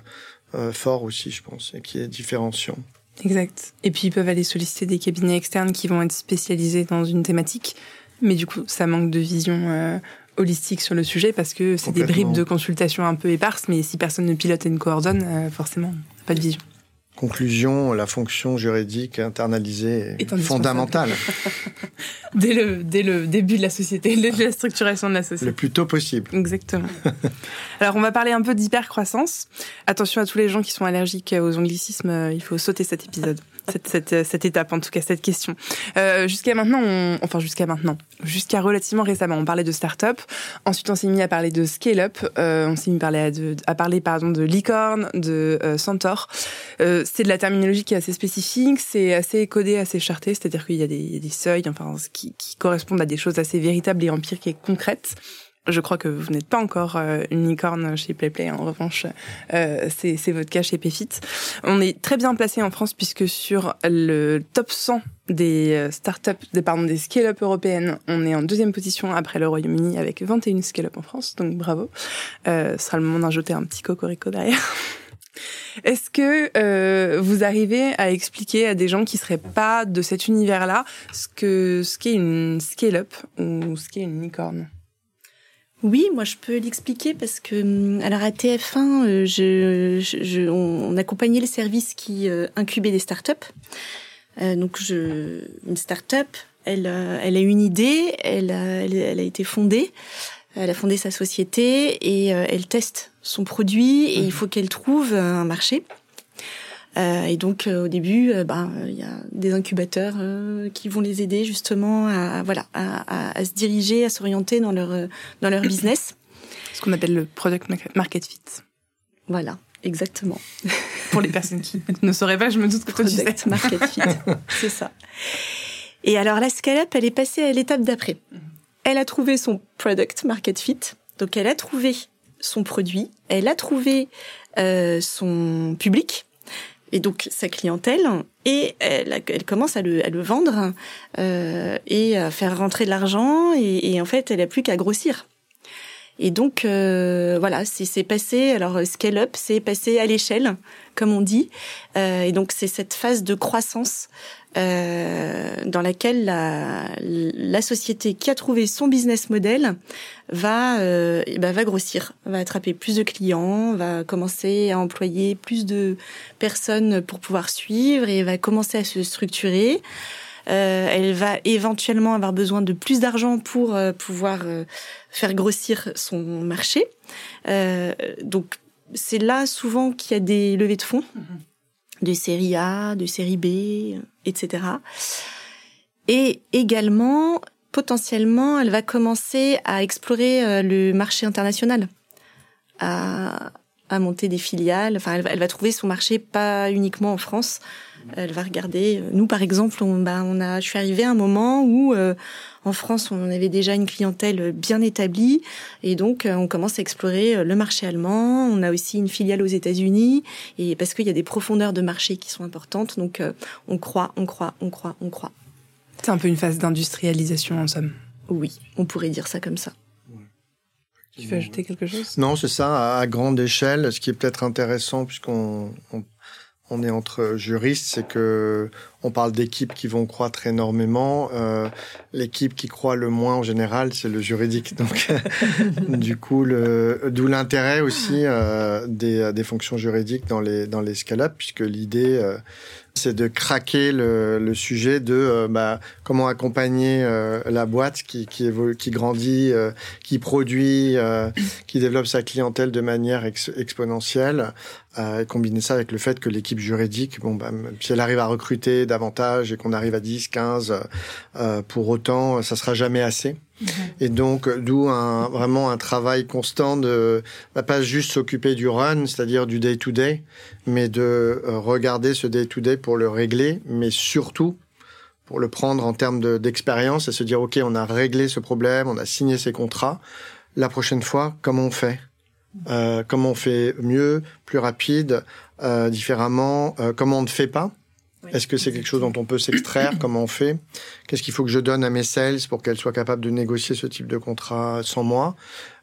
fort aussi, je pense, et qui est différenciant. Exact. Et puis ils peuvent aller solliciter des cabinets externes qui vont être spécialisés dans une thématique, mais du coup ça manque de vision euh, holistique sur le sujet parce que c'est des bribes de consultation un peu éparses, mais si personne ne pilote et ne coordonne, euh, forcément pas de vision. Conclusion, la fonction juridique internalisée est, fondamentale. [laughs] dès, le, dès le début de la société, dès la structuration de la société. Le plus tôt possible. Exactement. [laughs] Alors, on va parler un peu d'hypercroissance. Attention à tous les gens qui sont allergiques aux anglicismes, il faut sauter cet épisode cette, cette, cette, étape, en tout cas cette question. Euh, jusqu'à maintenant, on, enfin jusqu'à maintenant, jusqu'à relativement récemment, on parlait de start-up. Ensuite, on s'est mis à parler de scale-up. Euh, on s'est mis à parler, de, à parler pardon, de licorne, de euh, centaure. Euh, c'est de la terminologie qui est assez spécifique, c'est assez codé, assez charté, c'est-à-dire qu'il y a des, il y a des seuils, enfin, qui, qui correspondent à des choses assez véritables et empiriques et concrètes. Je crois que vous n'êtes pas encore euh, une licorne chez PlayPlay. En revanche, euh, c'est votre cas chez PayFit. On est très bien placé en France puisque sur le top 100 des euh, startups, des, pardon, des scale-up européennes, on est en deuxième position après le Royaume-Uni avec 21 scale-up en France. Donc bravo. Euh, ce sera le moment d'ajouter un petit cocorico derrière. [laughs] Est-ce que euh, vous arrivez à expliquer à des gens qui seraient pas de cet univers-là ce que ce qu'est une scale-up ou ce qu'est une licorne? Oui, moi je peux l'expliquer parce que hum, alors à TF1, euh, je, je, on, accompagnait les services qui euh, incubaient des startups. Euh, donc je, une startup, elle, elle a une idée, elle a, elle, a été fondée, elle a fondé sa société et elle teste son produit et il faut qu'elle trouve un marché. Euh, et donc euh, au début, ben il y a des incubateurs qui vont les aider justement à voilà à, à, se diriger, à s'orienter dans leur dans leur business. Ce qu'on appelle le product market fit. Voilà, exactement. [laughs] Pour les personnes qui ne sauraient pas, je me doute que toi product tu sais. market fit, [laughs] c'est ça. Et alors la scale-up, elle est passée à l'étape d'après. Elle a trouvé son product market fit, donc elle a trouvé son produit, elle a trouvé euh, son public, et donc sa clientèle et elle, commence à le, vendre euh, et à faire rentrer de l'argent et, en fait elle a plus qu'à grossir. Et donc euh, voilà, c'est passé. Alors scale up, c'est passé à l'échelle, comme on dit. Euh, et donc c'est cette phase de croissance euh, dans laquelle la, la société qui a trouvé son business model va euh, bah, va grossir, va attraper plus de clients, va commencer à employer plus de personnes pour pouvoir suivre et va commencer à se structurer. Euh, elle va éventuellement avoir besoin de plus d'argent pour euh, pouvoir euh, faire grossir son marché. donc c'est là souvent qu'il y a des levées de fonds, de série A, de série B, etc. Et également, potentiellement, elle va commencer à explorer le marché international, à, à monter des filiales. Enfin, elle, elle, va trouver son marché pas uniquement en France. Elle va regarder. Nous, par exemple, on, bah, on a. Je suis arrivée à un moment où euh, en France, on avait déjà une clientèle bien établie, et donc euh, on commence à explorer euh, le marché allemand. On a aussi une filiale aux États-Unis, et parce qu'il y a des profondeurs de marché qui sont importantes, donc euh, on croit, on croit, on croit, on croit. C'est un peu une phase d'industrialisation en somme. Oui, on pourrait dire ça comme ça. Tu veux ajouter quelque chose? Non, c'est ça, à grande échelle. Ce qui est peut-être intéressant, puisqu'on on, on, est entre juristes, c'est que on parle d'équipes qui vont croître énormément. Euh, L'équipe qui croît le moins en général, c'est le juridique. [laughs] Donc, du coup, d'où l'intérêt aussi euh, des, des, fonctions juridiques dans les dans les puisque l'idée euh, c'est de craquer le, le sujet de euh, bah, comment accompagner euh, la boîte qui, qui, évolue, qui grandit, euh, qui produit, qui développe sa clientèle de manière ex exponentielle, et combiner ça avec le fait que l'équipe juridique, bon, bah, si elle arrive à recruter davantage et qu'on arrive à 10, 15, pour autant, ça sera jamais assez. Et donc, d'où un, vraiment un travail constant de bah, pas juste s'occuper du run, c'est-à-dire du day-to-day, mais de euh, regarder ce day-to-day pour le régler, mais surtout pour le prendre en termes d'expérience et se dire, OK, on a réglé ce problème, on a signé ces contrats. La prochaine fois, comment on fait? Euh, Comment on fait mieux, plus rapide, euh, différemment euh, Comment on ne fait pas? Est-ce que c'est quelque chose dont on peut s'extraire? Comment on fait? Qu'est-ce qu'il faut que je donne à mes sales pour qu'elles soient capables de négocier ce type de contrat sans moi?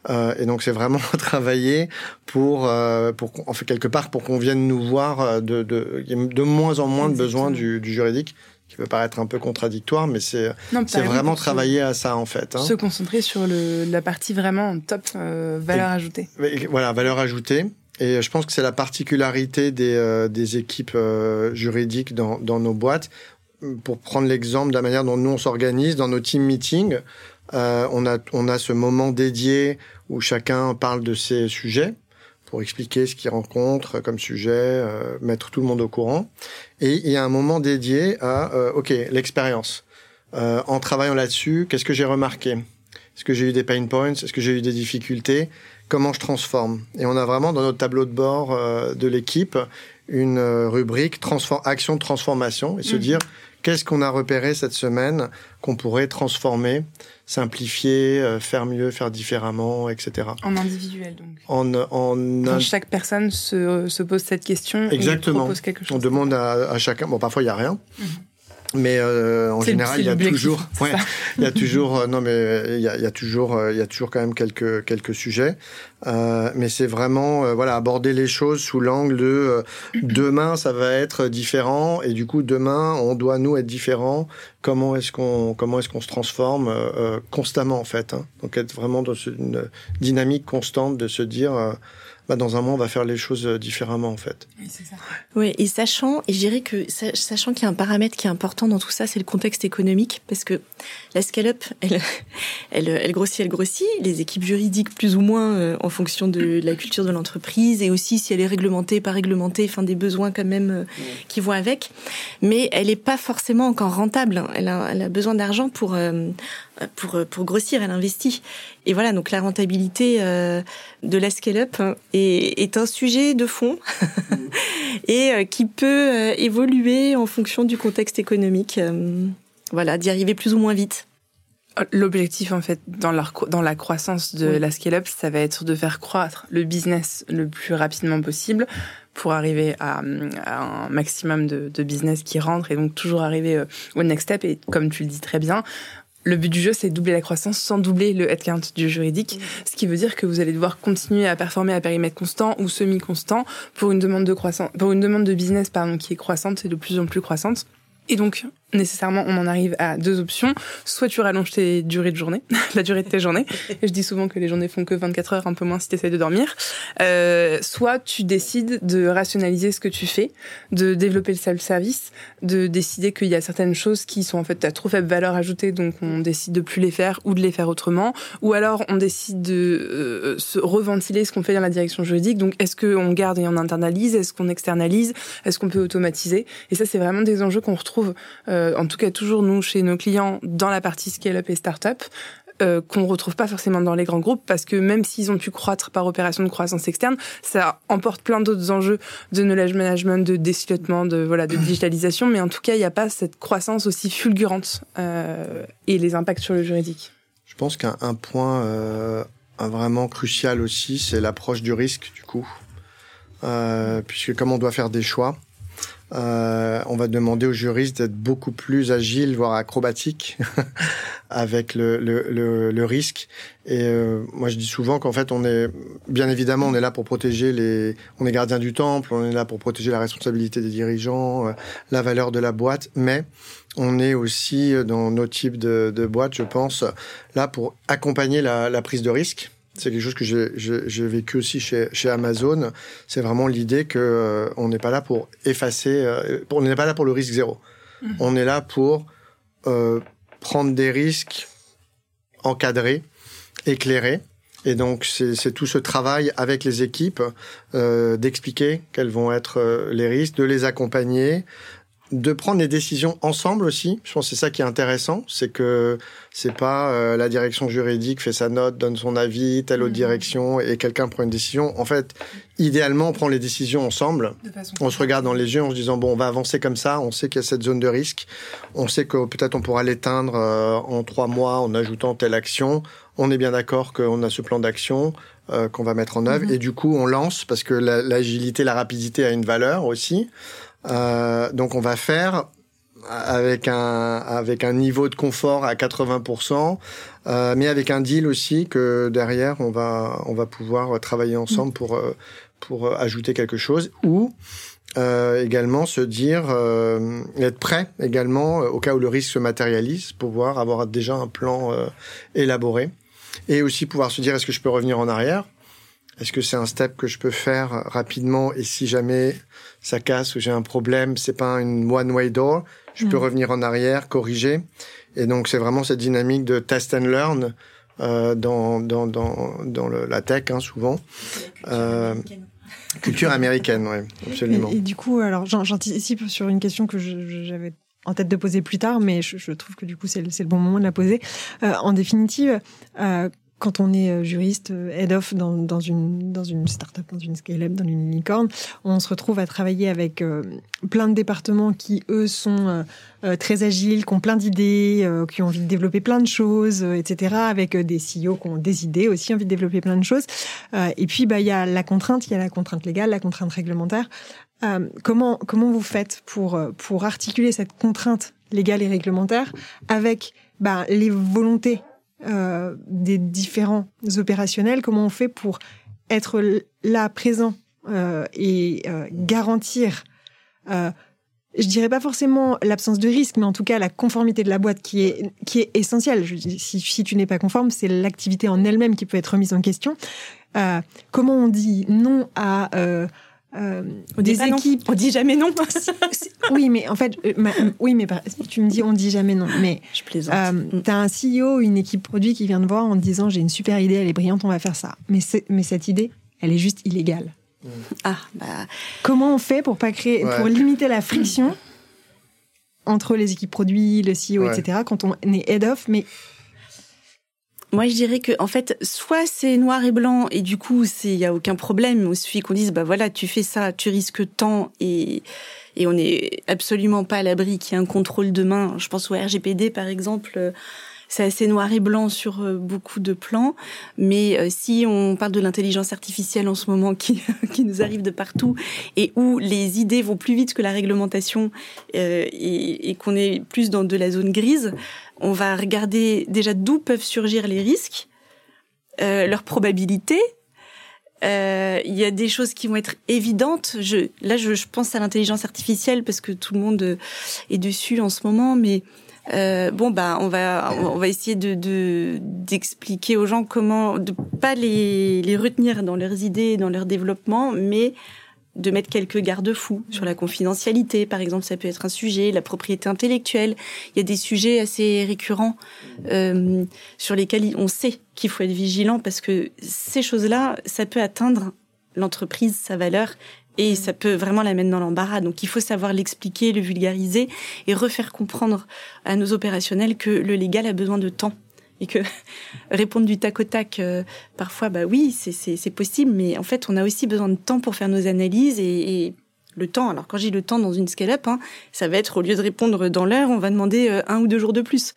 Euh, Et donc c'est vraiment [laughs] travailler pour, euh, pour en fait quelque part pour qu'on vienne nous voir euh, de, de, de moins en moins de besoins du, du juridique qui peut paraître un peu contradictoire, mais c'est c'est vraiment travailler à ça en fait. Hein. Se concentrer sur le, la partie vraiment top euh, valeur Et, ajoutée. Voilà, valeur ajoutée. Et je pense que c'est la particularité des, euh, des équipes euh, juridiques dans, dans, nos boîtes. Pour prendre l'exemple de la manière dont nous on s'organise dans nos team meetings, euh, on, a, on a ce moment dédié où chacun parle de ses sujets pour expliquer ce qu'il rencontre comme sujet, euh, mettre tout le monde au courant. Et il y a un moment dédié à, euh, OK, l'expérience. Euh, en travaillant là-dessus, qu'est-ce que j'ai remarqué? Est-ce que j'ai eu des pain points? Est-ce que j'ai eu des difficultés? Comment je transforme? Et on a vraiment dans notre tableau de bord euh, de l'équipe une euh, rubrique action de transformation et se mmh. dire qu'est-ce qu'on a repéré cette semaine qu'on pourrait transformer, simplifier, euh, faire mieux, faire différemment, etc. En individuel donc. En, en Quand chaque personne se, se, pose cette question Exactement. et propose quelque chose. On demande à, à chacun. Bon, parfois il y a rien. Mmh. Mais euh, en général, il y a toujours, ouais, il y a [laughs] toujours, euh, non mais il y a, il y a toujours, euh, il y a toujours quand même quelques quelques sujets. Euh, mais c'est vraiment, euh, voilà, aborder les choses sous l'angle de euh, demain ça va être différent et du coup demain on doit nous être différent. Comment est-ce qu'on comment est-ce qu'on se transforme constamment en fait. Hein. Donc être vraiment dans une dynamique constante de se dire bah, dans un mois, on va faire les choses différemment, en fait. Oui, c'est ça. Oui, et sachant, et je dirais que sachant qu'il y a un paramètre qui est important dans tout ça, c'est le contexte économique, parce que la scale-up, elle, [laughs] elle, elle grossit, elle grossit, les équipes juridiques plus ou moins euh, en fonction de la culture de l'entreprise, et aussi si elle est réglementée, pas réglementée, enfin des besoins quand même euh, qui vont avec, mais elle n'est pas forcément encore rentable. Elle a, elle a besoin d'argent pour euh, pour, pour grossir, elle investit. Et voilà, donc la rentabilité euh, de la scale-up est, est, un sujet de fond [laughs] et euh, qui peut euh, évoluer en fonction du contexte économique. voilà, d'y arriver plus ou moins vite. L'objectif, en fait, dans la, dans la croissance de oui. la scale-up, ça va être de faire croître le business le plus rapidement possible pour arriver à, à un maximum de, de, business qui rentre et donc toujours arriver au next step. Et comme tu le dis très bien, le but du jeu, c'est de doubler la croissance sans doubler le headcount du juridique, mmh. ce qui veut dire que vous allez devoir continuer à performer à périmètre constant ou semi-constant pour une demande de croissance, pour une demande de business pardon qui est croissante et de plus en plus croissante. Et donc, nécessairement on en arrive à deux options. Soit tu rallonges tes durées de journée, [laughs] la durée de tes journées. Et je dis souvent que les journées font que 24 heures, un peu moins si tu de dormir. Euh, soit tu décides de rationaliser ce que tu fais, de développer le self-service, de décider qu'il y a certaines choses qui sont en fait à trop faible valeur ajoutée, donc on décide de plus les faire ou de les faire autrement. Ou alors on décide de euh, se reventiler ce qu'on fait dans la direction juridique. Donc est-ce qu'on garde et on internalise? Est-ce qu'on externalise? Est-ce qu'on peut automatiser? Et ça c'est vraiment des enjeux qu'on retrouve euh, euh, en tout cas toujours nous chez nos clients dans la partie scale-up et start-up, euh, retrouve pas forcément dans les grands groupes parce que même s'ils ont pu croître par opération de croissance externe, ça emporte plein d'autres enjeux de knowledge management, de décilotement, de voilà, de digitalisation, mais en tout cas, il n'y a pas cette croissance aussi fulgurante euh, et les impacts sur le juridique. Je pense qu'un point euh, vraiment crucial aussi, c'est l'approche du risque du coup, puisque comme on doit faire des choix, euh, on va demander aux juristes d'être beaucoup plus agiles, voire acrobatiques, [laughs] avec le, le, le, risque. Et euh, moi, je dis souvent qu'en fait, on est, bien évidemment, on est là pour protéger les, on est gardien du temple, on est là pour protéger la responsabilité des dirigeants, euh, la valeur de la boîte, mais on est aussi dans nos types de, de boîtes, je pense, là pour accompagner la, la prise de risque c'est quelque chose que j'ai vécu aussi chez, chez Amazon. C'est vraiment l'idée que euh, on n'est pas là pour effacer, euh, on n'est pas là pour le risque zéro. Mhm. On est là pour euh, prendre des risques encadrés, éclairés. Et donc, c'est tout ce travail avec les équipes d'expliquer quels vont être les risques, de les accompagner, de prendre les décisions ensemble aussi. Je pense que c'est ça qui est intéressant, c'est que c'est pas euh, la direction juridique fait sa note, donne son avis, telle autre mhm. direction et quelqu'un prend une décision. En fait, idéalement, on prend les décisions ensemble. On se regarde dans les yeux en se disant bon, on va avancer comme ça. On sait qu'il y a cette zone de risque. On sait que peut-être on pourra l'éteindre euh, en trois mois en ajoutant telle action. On est bien d'accord qu'on a ce plan d'action euh, qu'on va mettre en œuvre mhm. et du coup on lance parce que l'agilité, la rapidité a une valeur aussi. Euh, donc on va faire avec un avec un niveau de confort à 80%, euh, mais avec un deal aussi que derrière on va on va pouvoir travailler ensemble pour euh, pour ajouter quelque chose ou euh, également se dire euh, être prêt également au cas où le risque se matérialise, pouvoir avoir déjà un plan élaboré et aussi pouvoir se dire est-ce que je peux revenir en arrière? Est-ce que c'est un step que je peux faire rapidement et si jamais ça casse ou j'ai un problème, c'est pas une one-way door, je peux mm. revenir en arrière, corriger. Et donc c'est vraiment cette dynamique de test and learn euh, dans dans dans dans le, la tech hein, souvent. Euh, culture américaine, oui, absolument. Et, du coup, alors j'anticipe sur une question que j'avais en tête de poser plus tard, mais je, je trouve que du coup c'est le, le, bon moment de la poser. Euh, en définitive, euh, quand on est euh, juriste euh, head of dans, dans une dans une startup, dans une scale-up, dans une licorne, on se retrouve à travailler avec euh, plein de départements qui eux sont très agiles, qui ont plein d'idées, qui ont envie de développer plein de choses, etc. Avec des CEO qui ont des idées aussi, envie de développer plein de choses. et puis bah il y a la contrainte, il y a la contrainte légale, la contrainte réglementaire. comment comment vous faites pour pour articuler cette contrainte légale et réglementaire avec bah, les volontés euh, des différents opérationnels, comment on fait pour être là, présent euh, et euh, garantir, je dirais pas forcément l'absence de risque, mais en tout cas la conformité de la boîte qui est, qui est essentielle. Si, si tu n'es pas conforme, c'est l'activité en elle-même qui peut être remise en question. Comment on dit non à euh, des équipes. On dit jamais non. [laughs] oui, mais en fait, euh, oui, mais tu me dis on dit jamais non. Mais je plaisante. Euh, t'as un CEO, une équipe produit qui vient te voir en te disant j'ai une super idée, elle est brillante, on va faire ça. Mais mais cette idée, elle est juste illégale. Ah bah. Comment on fait pour pas créer, pour limiter la friction entre les équipes produits, le CEO, etc. Quand on est head off, mais moi, je dirais que en fait, soit c'est noir et blanc et du coup, il y a aucun problème. Il suffit qu'on dise bah voilà, tu fais ça, tu risques tant et et on n'est absolument pas à l'abri qu'il y ait un contrôle demain. Je pense au RGPD par exemple. C'est assez noir et blanc sur euh, beaucoup de plans, mais euh, si on parle de l'intelligence artificielle en ce moment qui, [laughs] qui nous arrive de partout et où les idées vont plus vite que la réglementation euh, et, et qu'on est plus dans de la zone grise, on va regarder déjà d'où peuvent surgir les risques, euh, leurs probabilités, Euh, il y a des choses qui vont être évidentes. Je, là, je, je pense à l'intelligence artificielle parce que tout le monde est dessus en ce moment, mais euh, bon bah on va on va essayer de d'expliquer aux gens comment de pas les les retenir dans leurs idées, dans leur développement, mais de mettre quelques garde-fous sur la confidentialité, par exemple, ça peut être un sujet, la propriété intellectuelle. Il y a des sujets assez récurrents euh, sur lesquels on sait qu'il faut être vigilant parce que ces choses-là, ça peut atteindre l'entreprise, sa valeur, et ça peut vraiment la mettre dans l'embarras. Donc il faut savoir l'expliquer, le vulgariser et refaire comprendre à nos opérationnels que le légal a besoin de temps et que [laughs] répondre du tac au tac, euh, parfois, bah oui, c'est possible, mais en fait, on a aussi besoin de temps pour faire nos analyses et, le temps. Alors quand j'ai le temps dans une scale-up, hein, ça va être au lieu de répondre dans l'heure, on va demander euh, un ou deux jours de plus.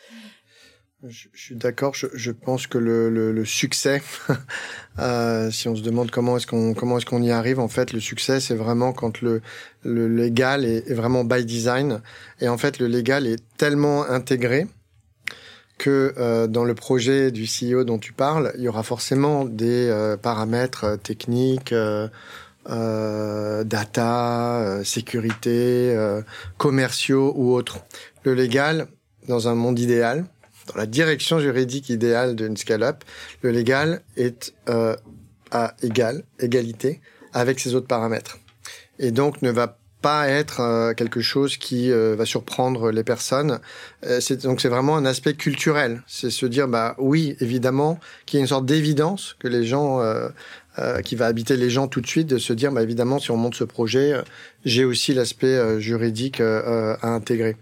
Je, suis d'accord. Je, pense que le succès, [laughs] euh, si on se demande comment est-ce qu'on comment est-ce qu'on y arrive, en fait, le succès, c'est vraiment quand le, le légal est, est, vraiment by design. Et en fait, le légal est tellement intégré que euh, dans le projet du CEO dont tu parles, il y aura forcément des euh, paramètres euh, techniques, data, sécurité, commerciaux ou autres. Le légal, dans un monde idéal, dans la direction juridique idéale d'une scale-up, le légal est à égal, égalité avec ses autres paramètres. Et donc ne va pas être euh, quelque chose qui euh, va surprendre les personnes. Euh, donc c'est vraiment un aspect culturel. C'est se dire, bah oui, évidemment, qu'il y a une sorte d'évidence que les gens, qui va habiter les gens tout de suite, de se dire, bah évidemment, si on monte ce projet, j'ai aussi l'aspect juridique à intégrer.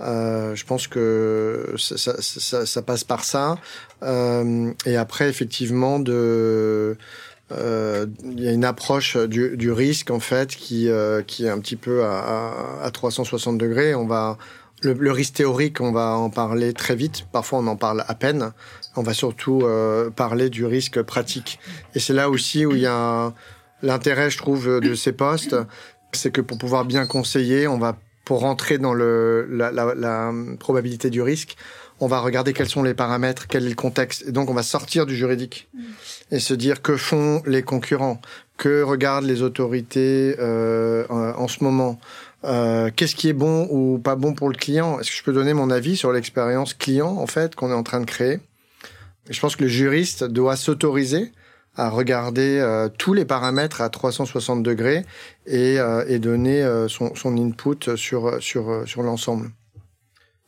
je pense que ça, ça, ça, ça passe par ça. et après, effectivement, de euh, il y a une approche du, du, risque en fait qui euh, qui est un petit peu à, à 360 degrés. On va le, le, risque théorique, on va en parler très vite. Parfois, on en parle à peine. On va surtout euh, parler du risque pratique. Et c'est là aussi où il y a l'intérêt, je trouve, de ces postes, c'est que pour pouvoir bien conseiller, on va pour rentrer dans le la, la, la probabilité du risque, on va regarder quels sont les paramètres, quel est le contexte. Et donc, on va sortir du juridique. Et se dire que font les concurrents, que regardent les autorités euh, en ce moment. Euh, qu'est-ce qui est bon ou pas bon pour le client? Est-ce que je peux donner mon avis sur l'expérience client en fait qu'on est en train de créer? Je pense que le juriste doit s'autoriser à regarder euh, tous les paramètres à 360 degrés et, euh, et donner euh, son, son, input sur sur sur l'ensemble.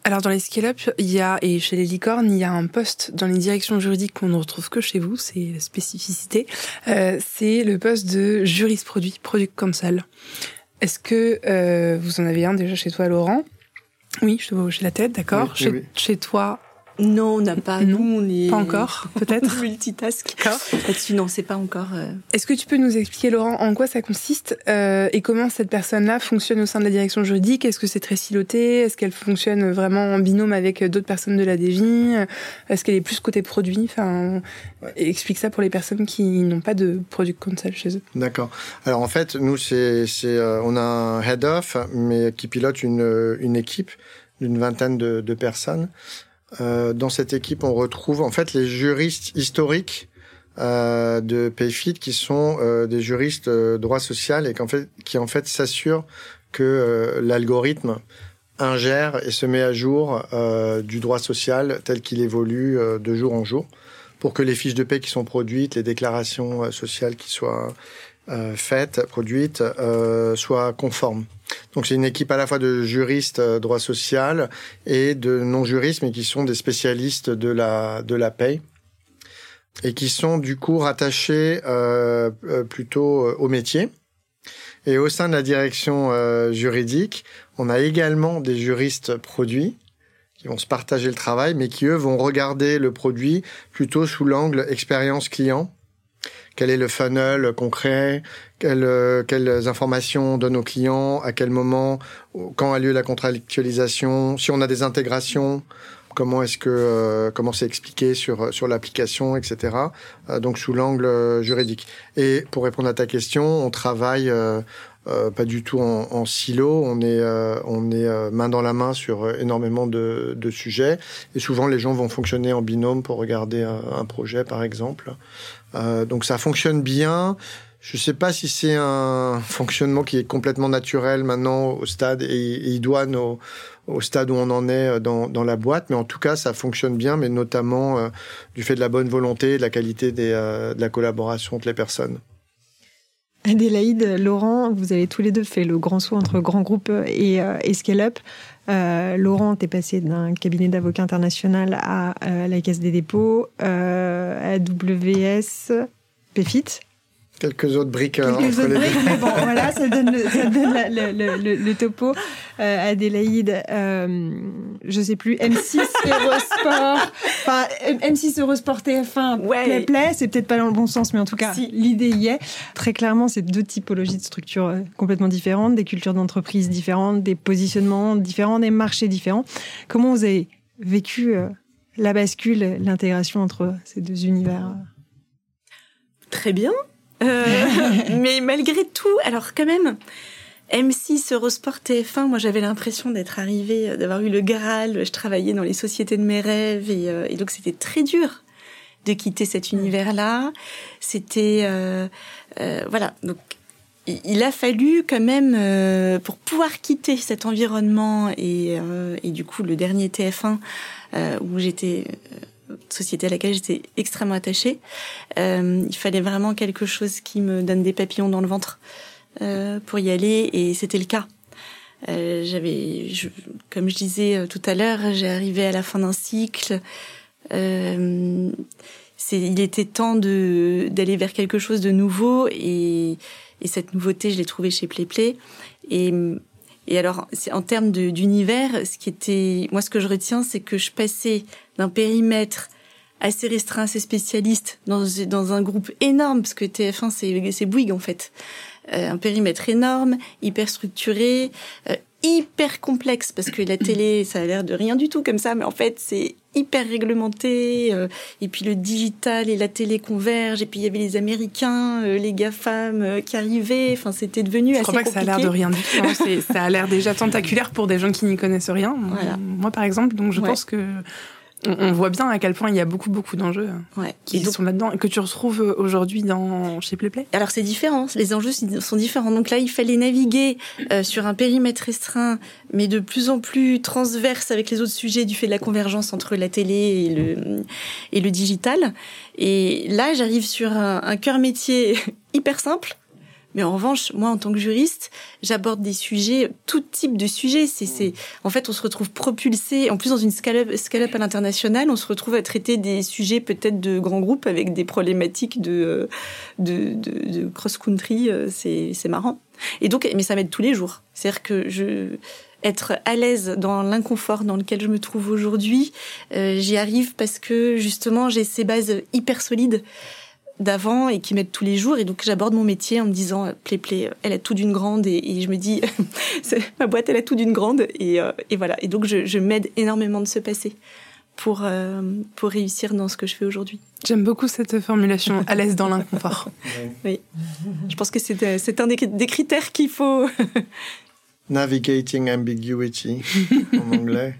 Alors dans les scale-up, il y a et chez les licornes, il y a un poste dans les directions juridiques qu'on ne retrouve que chez vous, c'est la spécificité. Euh, c'est le poste de juriste produit, product counsel. Est-ce que euh, vous en avez un déjà chez toi, Laurent? Oui, je te vois hocher la tête, d'accord? Oui, chez, oui. chez toi, non, on n'a pas. Non, nous, on est pas encore, peut-être. [laughs] multitask. Là-dessus, non, c'est pas encore. Euh... Est-ce que tu peux nous expliquer, Laurent, en quoi ça consiste euh, et comment cette personne-là fonctionne au sein de la direction juridique? Est-ce que c'est très siloté Est-ce qu'elle fonctionne vraiment en binôme avec d'autres personnes de la DJ Est-ce qu'elle est plus côté produit? Enfin, ouais. explique ça pour les personnes qui n'ont pas de product counsel chez eux. D'accord. Alors en fait, nous, c'est, c'est, euh, on a un head off, mais qui pilote une, une équipe d'une vingtaine de, de personnes. Euh, dans cette équipe, on retrouve en fait les juristes historiques euh, de Payfit qui sont euh, des juristes euh, droit social et fait, qui en fait s'assurent que euh, l'algorithme ingère et se met à jour euh, du droit social tel qu'il évolue de jour en jour pour que les fiches de paie qui sont produites, les déclarations sociales qui soient faites, produites, soient conformes. Donc c'est une équipe à la fois de juristes euh, droit social et de non-juristes, mais qui sont des spécialistes de la, de la paye et qui sont du coup rattachés euh, plutôt euh, au métier. Et au sein de la direction euh, juridique, on a également des juristes produits qui vont se partager le travail, mais qui eux vont regarder le produit plutôt sous l'angle expérience client quel est le funnel concret, quelles, quelles informations on donne aux clients, à quel moment, quand a lieu la contractualisation, si on a des intégrations, comment est-ce que euh, comment c'est expliqué sur sur l'application, etc. Euh, donc sous l'angle juridique. Et pour répondre à ta question, on travaille euh, pas du tout en, silo. On est, on est main dans la main sur énormément de, de, sujets. Et souvent, les gens vont fonctionner en binôme pour regarder un, un projet, par exemple. donc ça fonctionne bien. Je ne sais pas si c'est un fonctionnement qui est complètement naturel maintenant au stade et, idoine au, au, stade où on en est euh, dans, la boîte, mais en tout cas ça fonctionne bien, mais notamment euh, du fait de la bonne volonté, de la qualité euh, de la collaboration entre les personnes. Adélaïde, Laurent, vous avez tous les deux fait le grand saut entre grand groupe et, et scale-up. Laurent, t'es passé d'un cabinet d'avocats international à la Caisse des dépôts, AWS, PFIT. Quelques autres briques. Euh, Quelques autres briques, mais bon, voilà, ça donne le, ça donne le, le, le, topo. Euh, Adélaïde, euh, je sais plus, M6 Eurosport, enfin M6 Eurosport TF1, ouais. Play Play, c'est peut-être pas dans le bon sens, mais en tout cas, si. l'idée y est. Très clairement, c'est deux typologies de structures euh, complètement différentes, des cultures d'entreprise différentes, des positionnements différents, des marchés différents. Comment vous avez vécu la bascule, l'intégration entre ces deux univers Très bien. Euh, [laughs] mais malgré tout, alors quand même, M6, Eurosport, TF1, moi j'avais l'impression d'être arrivée, euh, d'avoir eu le Graal. Je travaillais dans les sociétés de mes rêves et, euh, et donc c'était très dur de quitter cet univers-là. C'était euh, euh, voilà. Donc il a fallu quand même pour pouvoir quitter cet environnement et, et du coup le dernier TF1 où j'étais société à laquelle j'étais extrêmement attachée. Euh, il fallait vraiment quelque chose qui me donne des papillons dans le ventre euh, pour y aller, et c'était le cas. Euh, j'avais, comme je disais tout à l'heure, arrivé à la fin d'un cycle. Il était temps d'aller vers quelque chose de nouveau, et, et cette nouveauté, je l'ai trouvée chez PlayPlay. Et alors, en termes d'univers, ce qui était, moi, ce que je retiens, c'est que je passais d'un périmètre assez restreint, assez spécialiste, dans, dans un groupe énorme, parce que TF1, c'est Bouygues, en fait. Euh, un périmètre énorme, hyper structuré, euh, hyper complexe parce que la télé, ça a l'air de rien du tout comme ça, mais en fait, c'est hyper réglementé. Euh, et puis le digital et la télé convergent. Et puis il y avait les Américains, euh, les GAFAM euh, qui arrivaient. Enfin, c'était devenu Je assez crois pas que ça a l'air de rien du tout. Hein. ça a l'air déjà tentaculaire pour des gens qui n'y connaissent rien. Moi, par exemple, donc je pense que on, voit bien à quel point il y a beaucoup beaucoup d'enjeux ouais. qui sont là-dedans et que tu retrouves euh, aujourd'hui dans chez PlayPlay. Alors c'est différent, les enjeux sont différents. Donc là, il fallait naviguer euh, sur un périmètre restreint, mais de plus en plus transverse avec les autres sujets du fait de la convergence entre la télé et le et le digital. Et là, j'arrive sur un, un cœur métier [laughs] hyper simple mais en revanche, moi, en tant que juriste, j'aborde des sujets, tout type de sujets. C'est, c'est, en fait, on se retrouve propulsé. En plus, dans une scale-up, scale-up à l'international, on se retrouve à traiter des sujets peut-être de grands groupes avec des problématiques de, de, de, de cross-country. Euh, c'est, c'est marrant. Et donc, mais ça m'aide tous les jours. C'est-à-dire que je, être à l'aise dans l'inconfort dans lequel je me trouve aujourd'hui, euh, j'y arrive parce que justement, j'ai ces bases hyper solides d'avant et qui m'aident tous les jours. Et donc j'aborde mon métier en me disant, euh, Play Play, euh, elle a tout d'une grande. Et, je me dis, [laughs] ma boîte, elle a tout d'une grande. Et, euh, et, voilà. Et donc je, je m'aide énormément de se passer pour, pour réussir dans ce que je fais aujourd'hui. J'aime beaucoup cette formulation, à l'aise dans l'inconfort. [laughs] oui. Je pense que c'est, c'est un des, des critères qu'il faut. [laughs] Navigating ambiguity en anglais.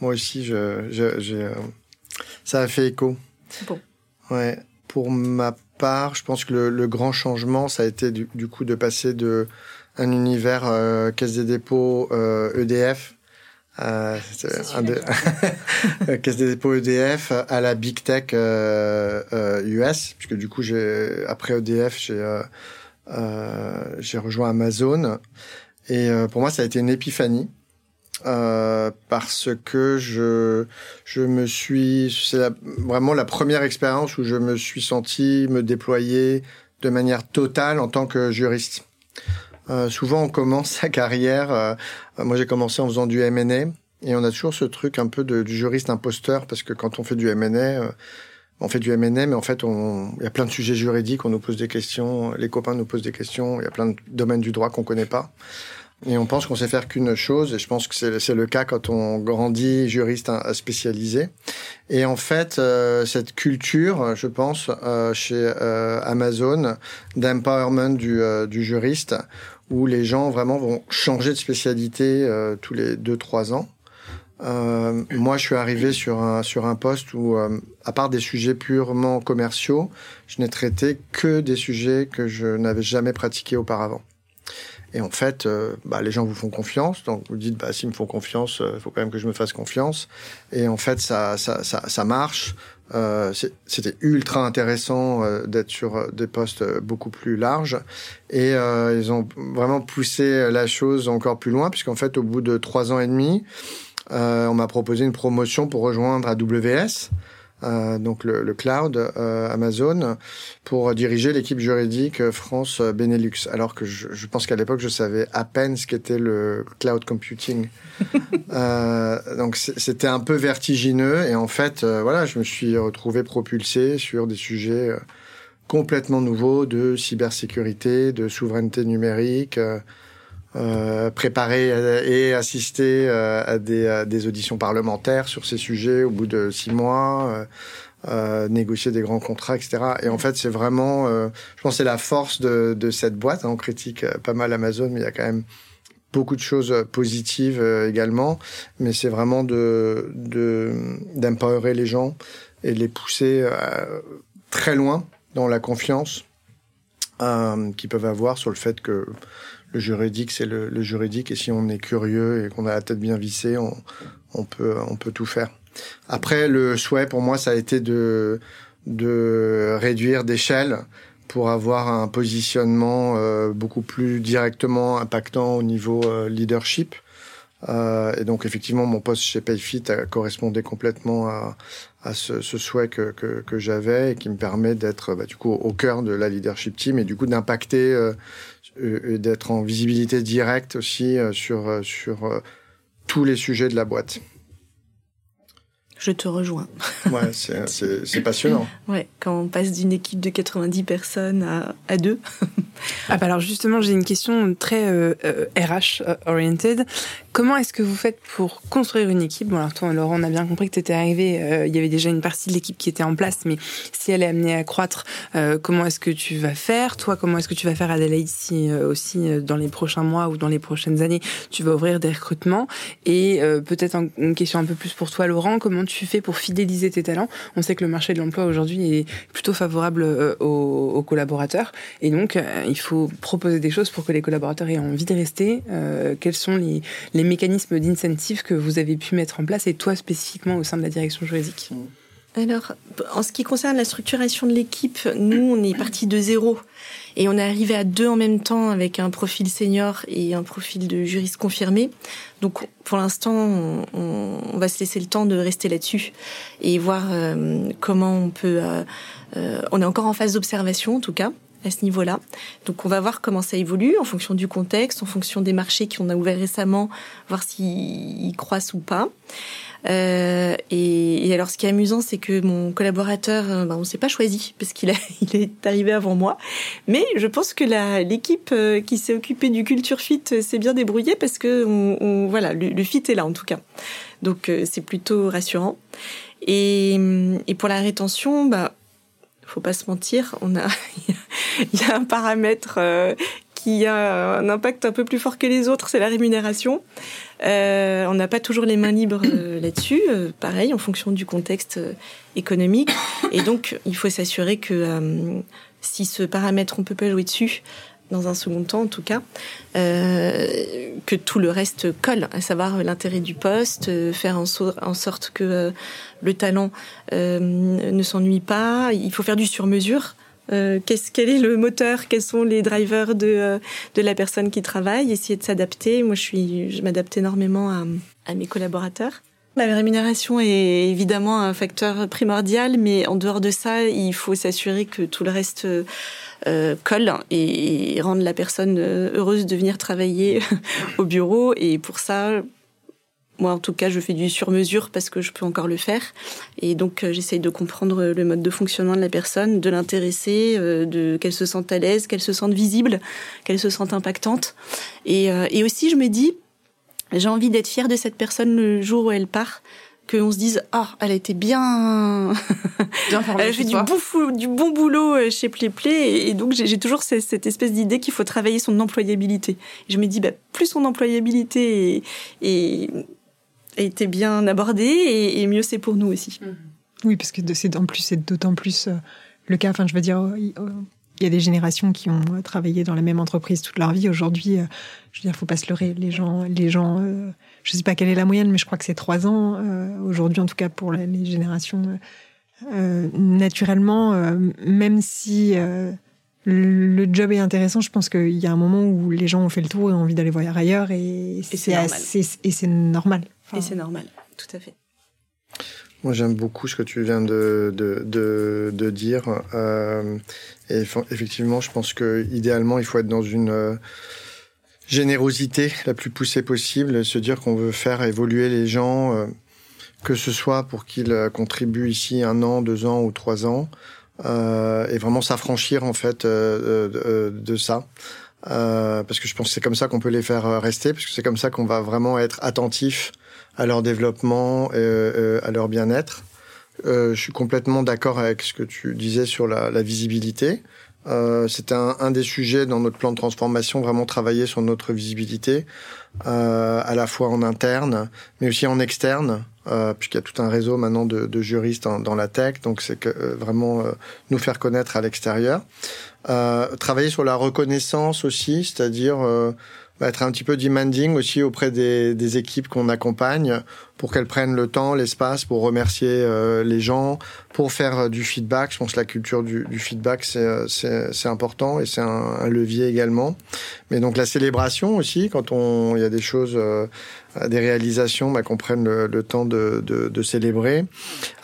Moi aussi, je, ça a fait écho. Bon. Ouais. Pour ma part, je pense que le, le grand changement, ça a été du, du, coup de passer de un univers euh, Caisse des dépôts euh, EDF, euh, un de... [laughs] Caisse des dépôts EDF à la big tech US, euh, puisque du coup j'ai après EDF j'ai j'ai rejoint Amazon. Et pour moi ça a été une épiphanie euh, parce que je je me suis c'est vraiment la première expérience où je me suis senti me déployer de manière totale en tant que juriste. Euh, souvent on commence [laughs] sa carrière. Euh, moi j'ai commencé en faisant du M&A et on a toujours ce truc un peu de, du juriste imposteur parce que quand on fait du M&A euh, on fait du M&A, mais en fait, on... il y a plein de sujets juridiques, on nous pose des questions, les copains nous posent des questions, il y a plein de domaines du droit qu'on connaît pas. Et on pense qu'on sait faire qu'une chose, et je pense que c'est le cas quand on grandit juriste spécialisé. Et en fait, euh, cette culture, je pense, euh, chez euh, Amazon, d'empowerment du, du, juriste, où les gens vraiment vont changer de spécialité tous les 2-3 ans. Euh, moi, je suis arrivé sur un, sur un poste où, euh, à part des sujets purement commerciaux, je n'ai traité que des sujets que je n'avais jamais pratiqués auparavant. Et en fait, euh, bah, les gens vous font confiance, donc vous dites, bah, s'ils me font confiance, il faut quand même que je me fasse confiance. Et en fait, ça, ça, ça, ça marche. C'était ultra intéressant d'être sur des postes beaucoup plus larges. Et ils ont vraiment poussé la chose encore plus loin, puisqu'en fait, au bout de trois ans et demi, euh, on m'a proposé une promotion pour rejoindre AWS, euh, donc le, cloud euh, Amazon, pour diriger l'équipe juridique France Benelux. Alors que je, pense qu'à l'époque, je savais à peine ce qu'était le cloud computing. [laughs] donc c'était un peu vertigineux et en fait, voilà, je me suis retrouvé propulsé sur des sujets complètement nouveaux de cybersécurité, de souveraineté numérique. Euh, préparer et assister euh, à des, des, auditions parlementaires sur ces sujets au bout de six mois, euh, euh négocier des grands contrats, etc. Et en fait, c'est vraiment, je pense, c'est la force de, de cette boîte. Hein. On critique pas mal Amazon, mais il y a quand même beaucoup de choses positives également. Mais c'est vraiment de d'empowerer les gens et de les pousser très loin dans la confiance qu'ils peuvent avoir sur le fait que le juridique, c'est le, juridique. Et si on est curieux et qu'on a la tête bien vissée, on, peut, on peut tout faire. Après, le souhait pour moi, ça a été de, de réduire d'échelle pour avoir un positionnement euh, beaucoup plus directement impactant au niveau euh, leadership. Euh, et donc effectivement, mon poste chez Payfit correspondait complètement à, à ce, ce, souhait que, que, que j'avais et qui me permet d'être bah, du coup au cœur de la leadership team et du coup d'impacter euh, d'être en visibilité directe aussi euh, sur, euh, sur euh, tous les sujets de la boîte. Je te rejoins. Ouais, c'est passionnant. [laughs] Ouais, quand on passe d'une équipe de 90 personnes à, à deux. ah bah alors justement, j'ai une question très euh, RH oriented. Comment est-ce que vous faites pour construire une équipe? Bon, alors toi, Laurent, on a bien compris que tu étais arrivé, euh, il y avait déjà une partie de l'équipe qui était en place, mais si elle est amenée à croître, euh, comment est-ce que tu vas faire? Toi, comment est-ce que tu vas faire, Adelaide, si euh, aussi dans les prochains mois ou dans les prochaines années, tu vas ouvrir des recrutements? Et peut-être une question un peu plus pour toi, Laurent, comment tu fais pour fidéliser tes talents? On sait que le marché de l'emploi aujourd'hui est plutôt favorable aux, aux, collaborateurs, et donc il faut proposer des choses pour que les collaborateurs aient envie de rester. quels sont les les mécanismes d'incentive que vous avez pu mettre en place et toi spécifiquement au sein de la direction juridique alors, en ce qui concerne la structuration de l'équipe, nous, on est parti de zéro et on est arrivé à deux en même temps avec un profil senior et un profil de juriste confirmé. Donc, pour l'instant, on, va se laisser le temps de rester là-dessus et voir euh, comment on peut. Euh, euh, on est encore en phase d'observation, en tout cas à ce niveau-là. Donc on va voir comment ça évolue en fonction du contexte, en fonction des marchés qu'on a ouverts récemment, voir s'ils croissent ou pas. Euh, et, et, alors, ce qui est amusant, c'est que mon collaborateur, euh, ben, on s'est pas choisi parce qu'il [laughs] il est arrivé avant moi. Mais je pense que l'équipe euh, qui s'est occupée du culture fit euh, s'est bien débrouillée parce que on, on, voilà, le, fit est là en tout cas. Donc c'est plutôt rassurant. Et, et pour la rétention, bah pas se mentir, on a [laughs] il y a un paramètre euh, qui a un impact un peu plus fort que les autres, c'est la rémunération. Euh, on n'a pas toujours les mains libres euh, là-dessus, pareil, en fonction du contexte économique. Et donc, il faut s'assurer que si ce paramètre, on peut pas jouer dessus, dans un second temps en tout cas, que tout le reste colle, à savoir l'intérêt du poste, faire en, sorte que le talent ne s'ennuie pas. Il faut faire du sur-mesure. Euh, quel est le moteur, quels sont les drivers de, euh, de la personne qui travaille, essayer de s'adapter. Moi, je, je m'adapte énormément à, à mes collaborateurs. La rémunération est évidemment un facteur primordial, mais en dehors de ça, il faut s'assurer que tout le reste euh, colle et, et rendre la personne euh, heureuse de venir travailler [laughs] au bureau. Et pour ça, moi, en tout cas, je fais du sur-mesure parce que je peux encore le faire. Et donc, euh, j'essaye de comprendre le mode de fonctionnement de la personne, de l'intéresser, euh, de qu'elle se sente à l'aise, qu'elle se sente visible, qu'elle se sente impactante. Et, et aussi, je me dis, j'ai envie d'être fière de cette personne le jour où elle part qu'on se dise ah elle a été bien, [laughs] bien elle a fait du bon, du bon boulot euh, chez Playplay et, donc j'ai toujours cette, espèce d'idée qu'il faut travailler son employabilité. je me dis bah, plus son employabilité est, a été bien abordée et, mieux c'est pour nous aussi. Mhm. Oui parce que c'est en plus c'est d'autant plus euh, le cas. Enfin je veux dire il y a des générations qui ont travaillé dans la même entreprise toute leur vie. Aujourd'hui, euh, je veux dire, faut pas se leurrer. Les gens, les gens, euh, je sais pas quelle est la moyenne, mais je crois que c'est trois ans euh, aujourd'hui, en tout cas pour les générations. naturellement, même si le job est intéressant, je pense qu'il y a un moment où les gens ont fait le tour et ont envie d'aller voir ailleurs, et, c'est normal. et c'est normal. et c'est normal, tout à fait. Moi, j'aime beaucoup ce que tu viens de, de, de, de dire. Euh, et effectivement, je pense que idéalement, il faut être dans une euh, générosité la plus poussée possible, se dire qu'on veut faire évoluer les gens, euh, que ce soit pour qu'ils euh, contribuent ici un an, deux ans ou trois ans, euh, et vraiment s'affranchir en fait de, de ça. parce que je pense que c'est comme ça qu'on peut les faire rester, parce que c'est comme ça qu'on va vraiment être attentif à leur développement, et euh, euh, à leur bien-être. Euh, je suis complètement d'accord avec ce que tu disais sur la, la visibilité. Euh, C'était un, un, des sujets dans notre plan de transformation, vraiment travailler sur notre visibilité, euh, à la fois en interne, mais aussi en externe, euh, puisqu'il y a tout un réseau maintenant de, de juristes dans, la tech, donc c'est que vraiment nous faire connaître à l'extérieur. travailler sur la reconnaissance aussi, c'est-à-dire être un petit peu demanding aussi auprès des, des équipes qu'on accompagne pour qu'elles prennent le temps, l'espace pour remercier euh, les gens, pour faire euh, du feedback. Je pense que la culture du, du feedback, c'est euh, important et c'est un, un, levier également. Mais donc la célébration aussi, quand on il y a des choses, des réalisations, bah, qu'on prenne le, le temps de, de, de, célébrer.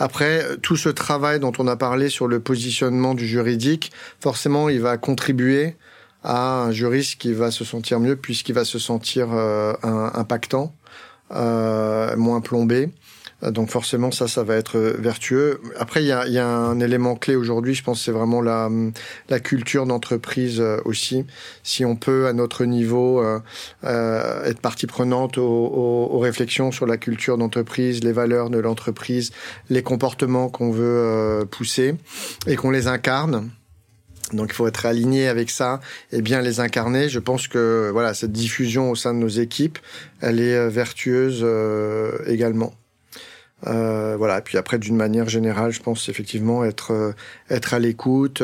Après, tout ce travail dont on a parlé sur le positionnement du juridique, forcément, il va contribuer à un juriste qui va se sentir mieux puisqu'il va se sentir euh, impactant, euh, moins plombé. Euh, donc forcément, ça, ça va être vertueux. Après, il y a, y a, un élément clé aujourd'hui, je pense, c'est vraiment la, la culture d'entreprise aussi. Si on peut, à notre niveau, euh, être partie prenante aux, aux, aux, réflexions sur la culture d'entreprise, les valeurs de l'entreprise, les comportements qu'on veut pousser et qu'on les incarne, donc il faut être aligné avec ça et bien les incarner. Je pense que voilà cette diffusion au sein de nos équipes, elle est euh, vertueuse euh, également. Euh, voilà. Et puis après, d'une manière générale, je pense effectivement être être à l'écoute,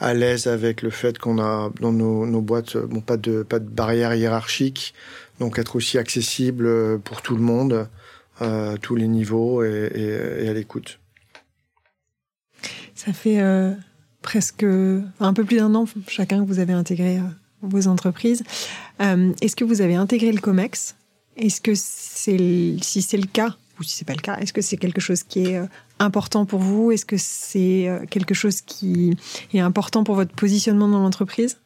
à l'aise avec le fait qu'on a dans nos, boîtes bon pas de pas de barrière hiérarchique, donc être aussi accessible pour tout le monde, tous les niveaux et, et à l'écoute. Ça fait presque un peu plus d'un an chacun que vous avez intégré euh, vos entreprises. Euh, est-ce que vous avez intégré le COMEX? Est-ce que c'est si c'est le cas ou si c'est pas le cas, est-ce que c'est quelque chose qui est euh, important pour vous? Est-ce que c'est quelque chose qui est important pour votre positionnement dans l'entreprise?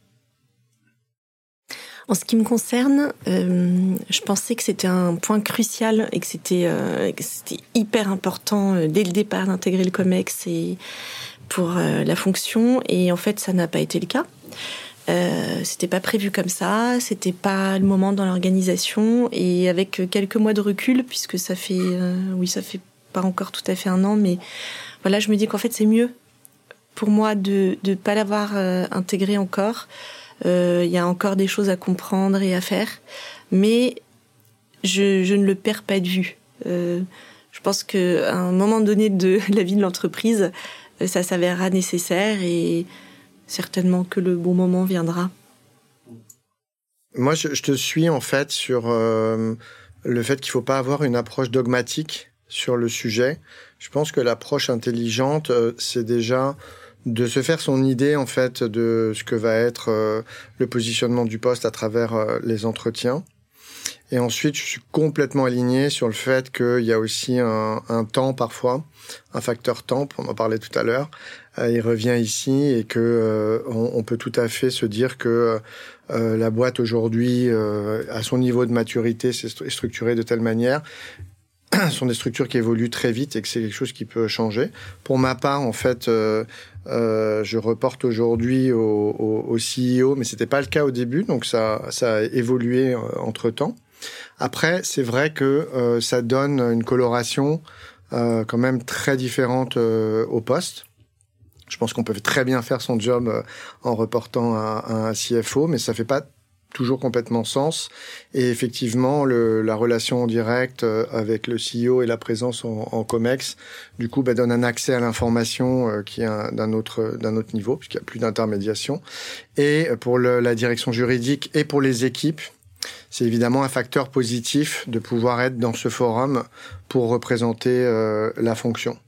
En ce qui me concerne, je pensais que c'était un point crucial et que c'était hyper important dès le départ d'intégrer le COMEX et pour euh, la fonction et en fait ça n'a pas été le cas. Euh, c'était pas prévu comme ça, c'était pas le moment dans l'organisation et avec quelques mois de recul puisque ça fait euh, oui ça fait pas encore tout à fait un an mais voilà je me dis qu'en fait c'est mieux pour moi de ne pas l'avoir euh, intégré encore. Il y a encore des choses à comprendre et à faire, mais je, je ne le perds pas de vue. je pense qu'à un moment donné de [laughs] la vie de l'entreprise, ça s'avérera nécessaire et certainement que le bon moment viendra. Moi, je, te suis en fait sur euh, le fait qu'il ne faut pas avoir une approche dogmatique sur le sujet. Je pense que l'approche intelligente, euh, c'est déjà de se faire son idée en fait de ce que va être euh, le positionnement du poste à travers les entretiens. Et ensuite, je suis complètement aligné sur le fait qu'il y a aussi un, un, temps parfois, un facteur temps, on en parlait tout à l'heure. Euh, il revient ici et que euh, on, peut tout à fait se dire que euh, la boîte aujourd'hui, euh, à son niveau de maturité, est structurée de telle manière [coughs] sont des structures qui évoluent très vite et que c'est quelque chose qui peut changer. Pour ma part, en fait, euh, euh, je reporte aujourd'hui au, au, au, CEO, mais c'était pas le cas au début, donc ça, ça a évolué entre temps. Après, c'est vrai que ça donne une coloration quand même très différente au poste. Je pense qu'on peut très bien faire son job en reportant à, un CFO, mais ça fait pas toujours complètement sens. Et effectivement, le, la relation en direct euh, avec le CEO et la présence en, COMEX, du coup, bah, donne un accès à l'information euh, qui est d'un autre, autre niveau, puisqu'il n'y a plus d'intermédiation. Et pour le, la direction juridique et pour les équipes, c'est évidemment un facteur positif de pouvoir être dans ce forum pour représenter euh, la fonction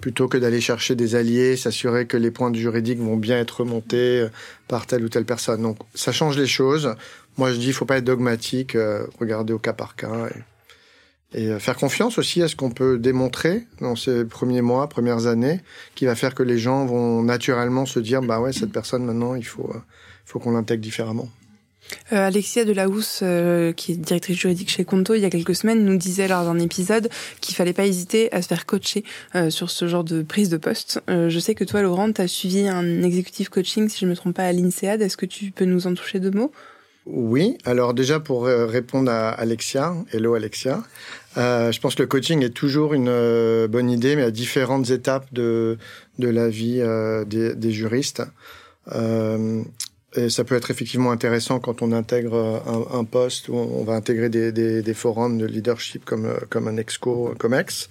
plutôt que d'aller chercher des alliés, s'assurer que les points de juridique vont bien être remontés euh, par telle ou telle personne. Donc ça change les choses. Moi je dis, il faut pas être dogmatique, euh, regarder au cas par cas et, et, euh, faire confiance aussi à ce qu'on peut démontrer dans ces premiers mois, premières années, qui va faire que les gens vont naturellement se dire, bah ouais, cette personne maintenant, il faut, faut qu'on l'intègre différemment. Euh, Alexia Delahousse, euh, qui est directrice juridique chez Conto, il y a quelques semaines, nous disait lors d'un épisode qu'il fallait pas hésiter à se faire coacher euh, sur ce genre de prise de poste. Euh, je sais que toi, Laurent, tu as suivi un exécutif coaching, si je me trompe pas, à l'INSEAD. Est-ce que tu peux nous en toucher deux mots? Oui. Alors déjà, pour répondre à Alexia, hello Alexia, je pense que le coaching est toujours une bonne idée, mais à différentes étapes de, de la vie des, juristes. Euh, et ça peut être effectivement intéressant quand on intègre un, un poste où on va intégrer des, forums de leadership comme, comme un exco, comme ex.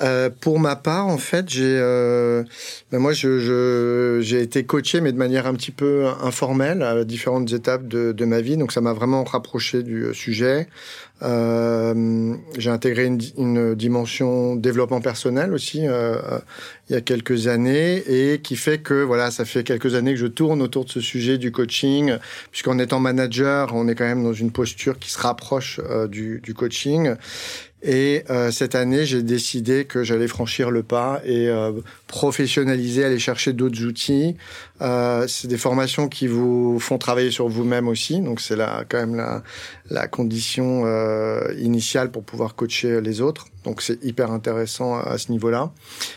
Euh, pour ma part, en fait, j'ai, euh, ben moi, je, je, j'ai été coaché, mais de manière un petit peu informelle à différentes étapes de, de ma vie. Donc, ça m'a vraiment rapproché du sujet. Euh, j'ai intégré une, une, dimension développement personnel aussi euh, il y a quelques années et qui fait que voilà, ça fait quelques années que je tourne autour de ce sujet du coaching, puisqu'en étant manager, on est quand même dans une posture qui se rapproche euh, du, du coaching. Et euh, cette année, j'ai décidé que j'allais franchir le pas et euh, professionnaliser, aller chercher d'autres outils. Euh, c'est des formations qui vous font travailler sur vous-même aussi, donc c'est là quand même la, la condition euh, initiale pour pouvoir coacher les autres. Donc c'est hyper intéressant à ce niveau-là.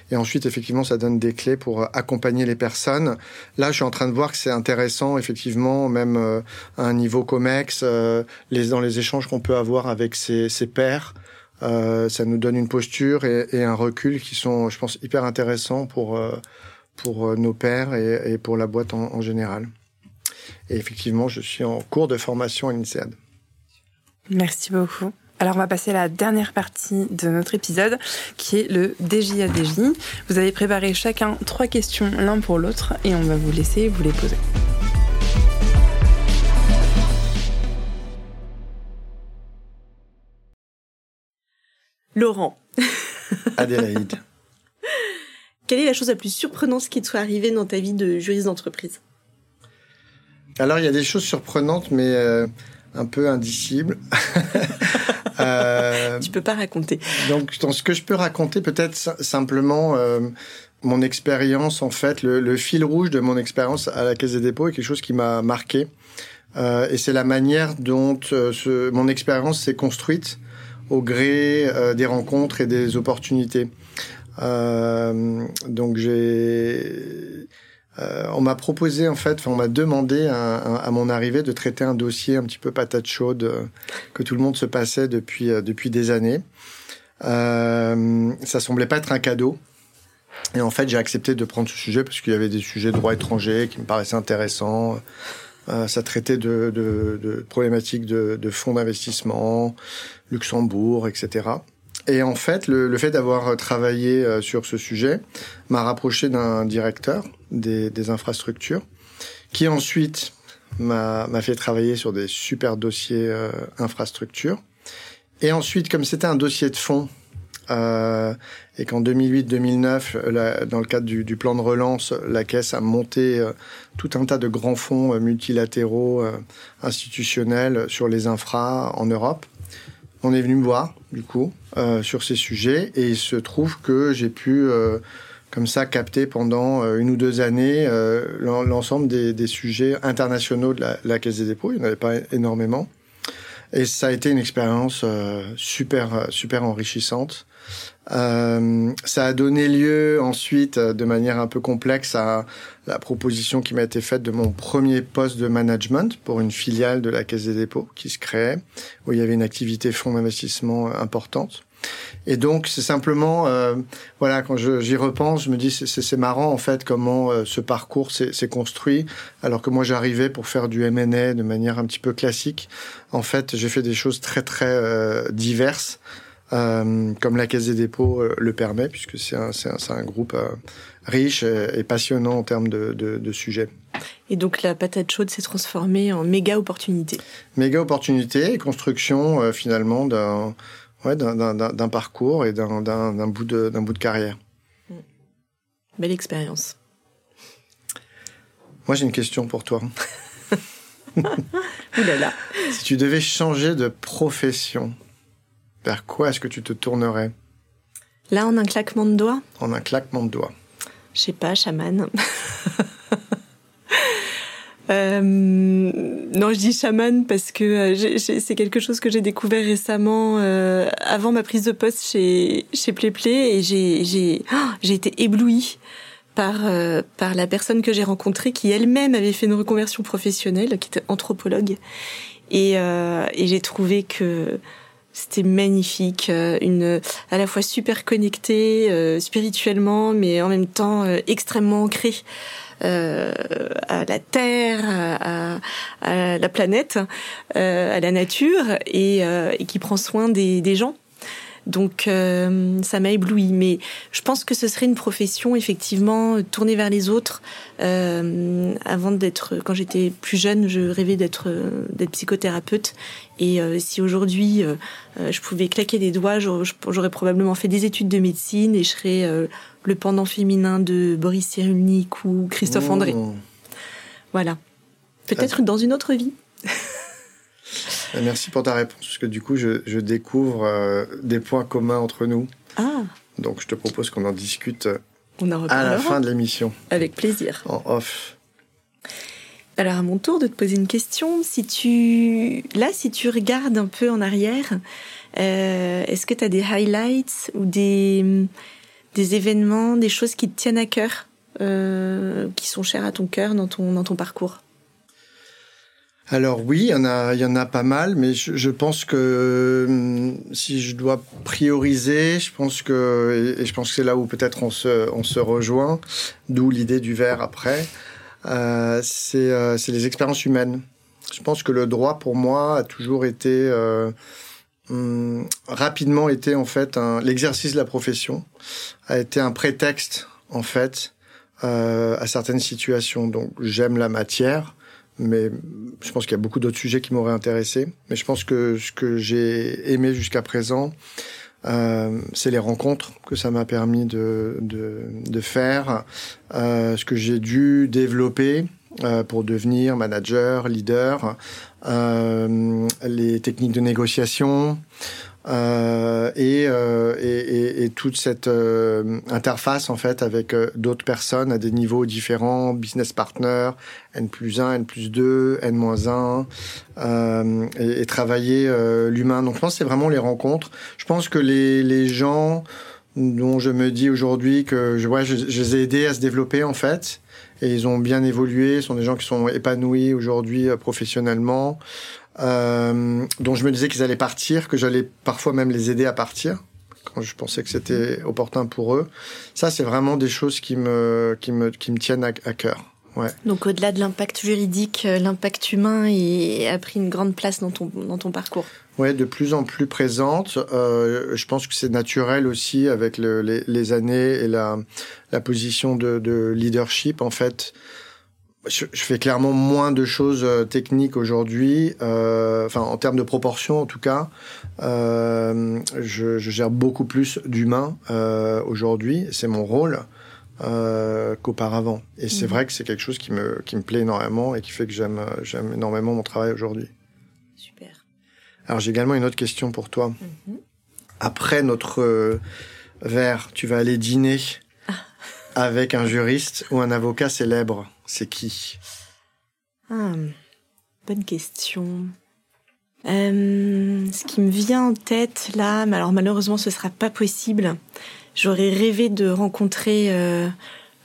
Et ensuite, effectivement, ça donne des clés pour accompagner les personnes. Là, je suis en train de voir que c'est intéressant, effectivement, même euh, à un niveau COMEX, euh, les, dans les échanges qu'on peut avoir avec ses, ses pairs. Euh, ça nous donne une posture et, un recul qui sont, je pense, hyper intéressants pour, euh, pour euh, nos pairs et, pour la boîte en, en, général. Et effectivement, je suis en cours de formation à l'INSEAD. Merci beaucoup. Alors on va passer à la dernière partie de notre épisode qui est le DJADJ. Vous avez préparé chacun trois questions l'un pour l'autre et on va vous laisser vous les poser. Laurent. [laughs] Adélaïde. Quelle est la chose la plus surprenante qui te soit arrivée dans ta vie de juriste d'entreprise? Alors, il y a des choses surprenantes, mais euh, un peu indicibles. [laughs] euh, tu peux pas raconter. Donc, dans ce que je peux raconter, peut-être simplement euh, mon expérience, en fait, le, le, fil rouge de mon expérience à la Caisse des dépôts est quelque chose qui m'a marqué. Euh, et c'est la manière dont euh, ce, mon expérience s'est construite au gré euh, des rencontres et des opportunités. Euh, donc j'ai, euh, on m'a proposé en fait, on m'a demandé à, mon arrivée de traiter un dossier un petit peu patate chaude que tout le monde se passait depuis depuis des années. ça semblait pas être un cadeau. Et en fait, j'ai accepté de prendre ce sujet parce qu'il y avait des sujets de droit étranger qui me paraissaient intéressants. Euh, ça traitait de, de, de problématiques de, de fonds d'investissement, Luxembourg, etc. Et en fait, le, le fait d'avoir travaillé euh, sur ce sujet m'a rapproché d'un directeur des, des, infrastructures, qui ensuite m'a fait travailler sur des super dossiers euh, infrastructures. Et ensuite, comme c'était un dossier de fonds, euh, et qu'en 2008-2009, dans le cadre du, plan de relance, la Caisse a monté euh, tout un tas de grands fonds euh, multilatéraux institutionnels sur les infras en Europe on est venu me voir, du coup, euh, sur ces sujets, et il se trouve que j'ai pu, euh, comme ça, capter pendant euh, une ou deux années l'ensemble des, sujets internationaux de la, Caisse des dépôts. Il n'y en avait pas énormément. Et ça a été une expérience euh, super, super enrichissante. Euh, ça a donné lieu ensuite, de manière un peu complexe, à la proposition qui m'a été faite de mon premier poste de management pour une filiale de la Caisse des dépôts qui se créait, où il y avait une activité fonds d'investissement importante. Et donc c'est simplement, euh, voilà, quand j'y repense, je me dis c'est marrant en fait comment euh, ce parcours s'est construit, alors que moi j'arrivais pour faire du M&A de manière un petit peu classique. En fait, j'ai fait des choses très très euh, diverses. Euh, comme la Caisse des dépôts euh, le permet, puisque c'est un, un, un, groupe euh, riche et, passionnant en termes de, de, de, sujets. Et donc la patate chaude s'est transformée en méga opportunité. Méga opportunité et construction finalement d'un ouais, d'un parcours et d'un bout, de, bout de carrière. Mm. Belle expérience. Moi j'ai une question pour toi. [laughs] Ouh là là. Si tu devais changer de profession, vers quoi est-ce que tu te tournerais? Là, en un claquement de doigts? En un claquement de doigts. Je sais pas, chaman. [laughs] Euh, non, je dis chaman parce que euh, c'est quelque chose que j'ai découvert récemment euh, avant ma prise de poste chez chez Playplay et j'ai oh, été éblouie par par la personne que j'ai rencontrée qui elle-même avait fait une reconversion professionnelle, qui était anthropologue et et j'ai trouvé que c'était magnifique, euh, une à la fois super connectée euh, spirituellement, mais en même temps euh, extrêmement ancrée à la terre, à, la planète, à la nature, et, qui prend soin des gens. Donc euh, ça m'a ébloui. Mais je pense que ce serait une profession effectivement tournée vers les autres. Euh, avant d'être, quand j'étais plus jeune, je rêvais d'être d'être psychothérapeute. Et euh, si aujourd'hui je pouvais claquer des doigts, j'aurais probablement fait des études de médecine et je serais le pendant féminin de Boris Cyrulnik ou Christophe André. Oh. Voilà. Peut-être dans une autre vie. [laughs] Euh, merci pour ta réponse, parce que du coup, je, découvre euh, des points communs entre nous. Ah. Donc, je te propose qu'on en discute On en à la fin de l'émission. Avec plaisir. En off. Alors, à mon tour de te poser une question. Si tu, là, si tu regardes un peu en arrière, euh, est-ce que tu as des highlights ou des, des événements, des choses qui te tiennent à cœur, qui sont chères à ton cœur dans ton, dans ton parcours? Alors oui, il y en a, il y en a pas mal, mais je, pense que hum, si je dois prioriser, je pense que et, je pense que c'est là où peut-être on se, on se rejoint, d'où l'idée du verre après. Euh, euh, c'est les expériences humaines. Je pense que le droit pour moi a toujours été euh, hum, rapidement été en fait l'exercice de la profession a été un prétexte en fait à certaines situations. Donc j'aime la matière mais je pense qu'il y a beaucoup d'autres sujets qui m'auraient intéressé. Mais je pense que ce que j'ai aimé jusqu'à présent, euh, c'est les rencontres que ça m'a permis de, de, de faire, euh, ce que j'ai dû développer euh, pour devenir manager, leader, euh, les techniques de négociation, euh, euh, et, et, et, toute cette euh, interface en fait avec d'autres personnes à des niveaux différents, business partner, N plus 1, N plus 2, N moins 1, et, travailler l'humain. Donc je pense que c'est vraiment les rencontres. Je pense que les, les gens dont je me dis aujourd'hui que je, ouais, je, je, les ai aidés à se développer en fait, et ils ont bien évolué, sont des gens qui sont épanouis aujourd'hui professionnellement euh, dont je me disais qu'ils allaient partir, que j'allais parfois même les aider à partir quand je pensais que c'était opportun pour eux. Ça, c'est vraiment des choses qui me, qui me, qui me tiennent à, cœur. Ouais. Donc au-delà de l'impact juridique, euh, l'impact humain a pris une grande place dans ton, dans ton parcours. Ouais, de plus en plus présente. Euh, je pense que c'est naturel aussi avec le, les, les, années et la, la position de, de leadership. En fait, je, fais clairement moins de choses euh, techniques aujourd'hui, euh, enfin en termes de proportion en tout cas. Euh, je, je, gère beaucoup plus d'humains euh, aujourd'hui, c'est mon rôle euh, qu'auparavant. Et c'est mhm. vrai que c'est quelque chose qui me qui me plaît énormément et qui fait que j'aime j'aime énormément mon travail aujourd'hui. Super. Alors j'ai également une autre question pour toi. Mhm. Après notre verre, tu vas aller dîner ah. avec un juriste ou un avocat célèbre? C'est qui? Ah, Bonne question. Euh, ce qui me vient en tête là, mais alors malheureusement ce sera pas possible. J'aurais rêvé de rencontrer, euh,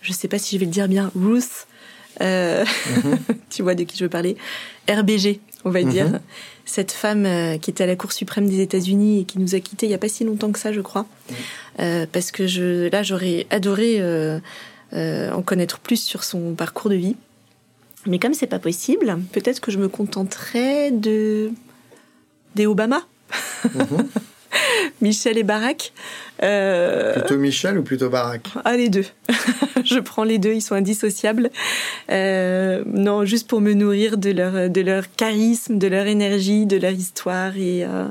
je sais pas si je vais le dire bien, Ruth. Euh, mhm. [laughs] tu vois de qui je veux parler. RBG, on va dire. Mhm. Cette femme euh, qui était à la Cour suprême des États-Unis et qui nous a quittés il y a pas si longtemps que ça, je crois. Parce que je, là, j'aurais adoré en connaître plus sur son parcours de vie. Mais comme c'est pas possible, peut-être que je me contenterai de des Obama. Mhm. [laughs] Michel et Barack. Euh... Plutôt Michel ou plutôt Barack? Ah, les deux. [laughs] je prends les deux, ils sont indissociables. Euh, non, juste pour me nourrir de leur, de leur charisme, de leur énergie, de leur histoire et, euh,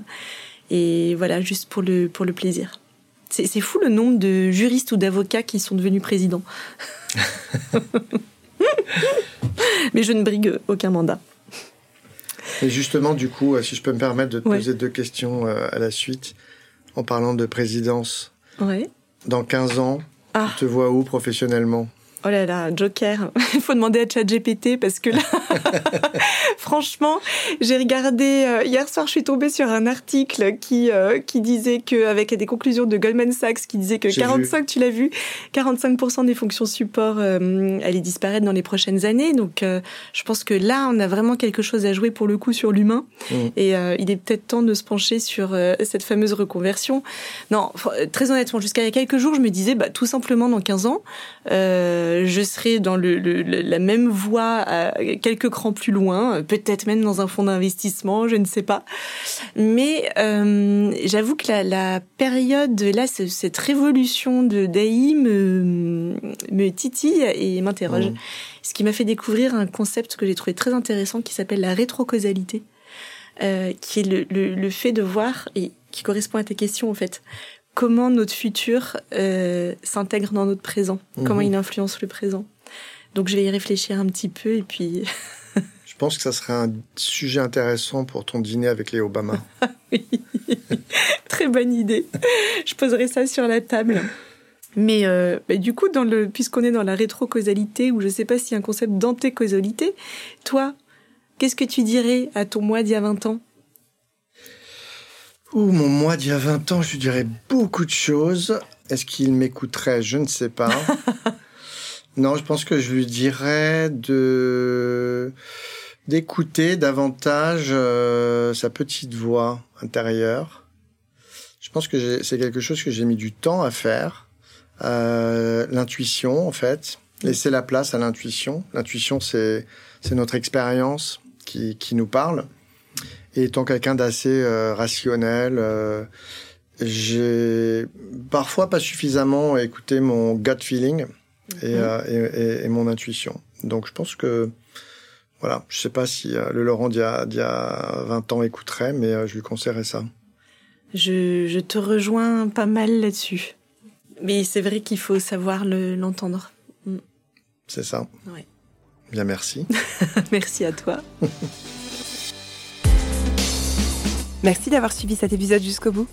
et voilà, juste pour le, pour le plaisir. C'est fou le nombre de juristes ou d'avocats qui sont devenus présidents. [laughs] Mais je ne brigue aucun mandat. Et justement, du coup, euh, si je peux me permettre de te poser deux questions euh, à la suite, en parlant de présidence. Ouais. Dans 15 ans, ah. tu te vois où professionnellement? Oh là là, Joker. Il [laughs] faut demander à ChatGPT parce que là, [laughs] franchement, j'ai regardé euh, hier soir, je suis tombée sur un article qui euh, qui disait que avec des conclusions de Goldman Sachs qui disait que 45, tu l'as vu, 45% des fonctions support euh, allaient disparaître dans les prochaines années. Donc, euh, je pense que là, on a vraiment quelque chose à jouer pour le coup sur l'humain. Mm. Et il est peut-être temps de se pencher sur cette fameuse reconversion. Non, très honnêtement, jusqu'à il y a quelques jours, je me disais, bah, tout simplement dans 15 ans. Euh, euh, je serai dans le, la même voie quelques crans plus loin, peut-être même dans un fonds d'investissement, je ne sais pas. Mais euh, j'avoue que la, la, période, là, cette révolution de d'AI me, me titille et m'interroge. Mmh. Ce qui m'a fait découvrir un concept que j'ai trouvé très intéressant qui s'appelle la rétrocausalité, euh, qui est le, le, le fait de voir, et qui correspond à tes questions en fait, comment notre futur euh, s'intègre dans notre présent, comment mhm. il influence le présent. Donc je vais y réfléchir un petit peu et puis. [laughs] je pense que ça serait un sujet intéressant pour ton dîner avec les Obama. [laughs] oui, très bonne idée. Je poserai ça sur la table. Mais euh, bah, du coup, dans le, puisqu'on est dans la rétrocausalité, ou je ne sais pas s'il y a un concept d'antécausalité, toi, qu'est-ce que tu dirais à ton moi d'il y a 20 ans? Ouh, mon moi d'il y a 20 ans, je lui dirais beaucoup de choses. Est-ce qu'il m'écouterait? Je ne sais pas. [laughs] non, je pense que je lui dirais de d'écouter davantage euh, sa petite voix intérieure. Je pense que c'est quelque chose que j'ai mis du temps à faire. Euh, l'intuition, en fait. Laisser la place à l'intuition. L'intuition, c'est notre expérience qui, qui nous parle. Et étant quelqu'un d'assez euh, rationnel, euh, j'ai parfois pas suffisamment écouté mon gut feeling et, euh, et, et, mon intuition. Donc je pense que voilà, je sais pas si le Laurent d'il y, a, y a 20 ans écouterait, mais je lui conseillerais ça. Je, je te rejoins pas mal là-dessus. Mais c'est vrai qu'il faut savoir l'entendre. Mm. c'est ça. Ouais. Bien, merci. [laughs] merci à toi. [laughs] Merci d'avoir suivi cet épisode jusqu'au bout.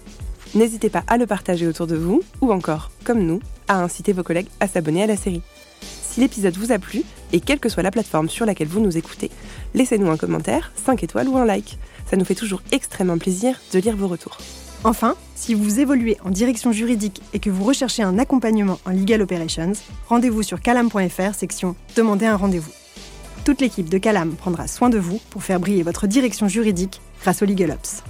N'hésitez pas à le partager autour de vous, ou encore, comme nous, à inciter vos collègues à s'abonner à la série. Si l'épisode vous a plu, et quelle que soit la plateforme sur laquelle vous nous écoutez, laissez-nous un commentaire, 5 étoiles ou un like. Ça nous fait toujours extrêmement plaisir de lire vos retours. Enfin, si vous évoluez en direction juridique et que vous recherchez un accompagnement en legal operations, rendez-vous sur calam.fr section Demandez un rendez-vous. Toute l'équipe de Calam prendra soin de vous pour faire briller votre direction juridique grâce au Legal Ops.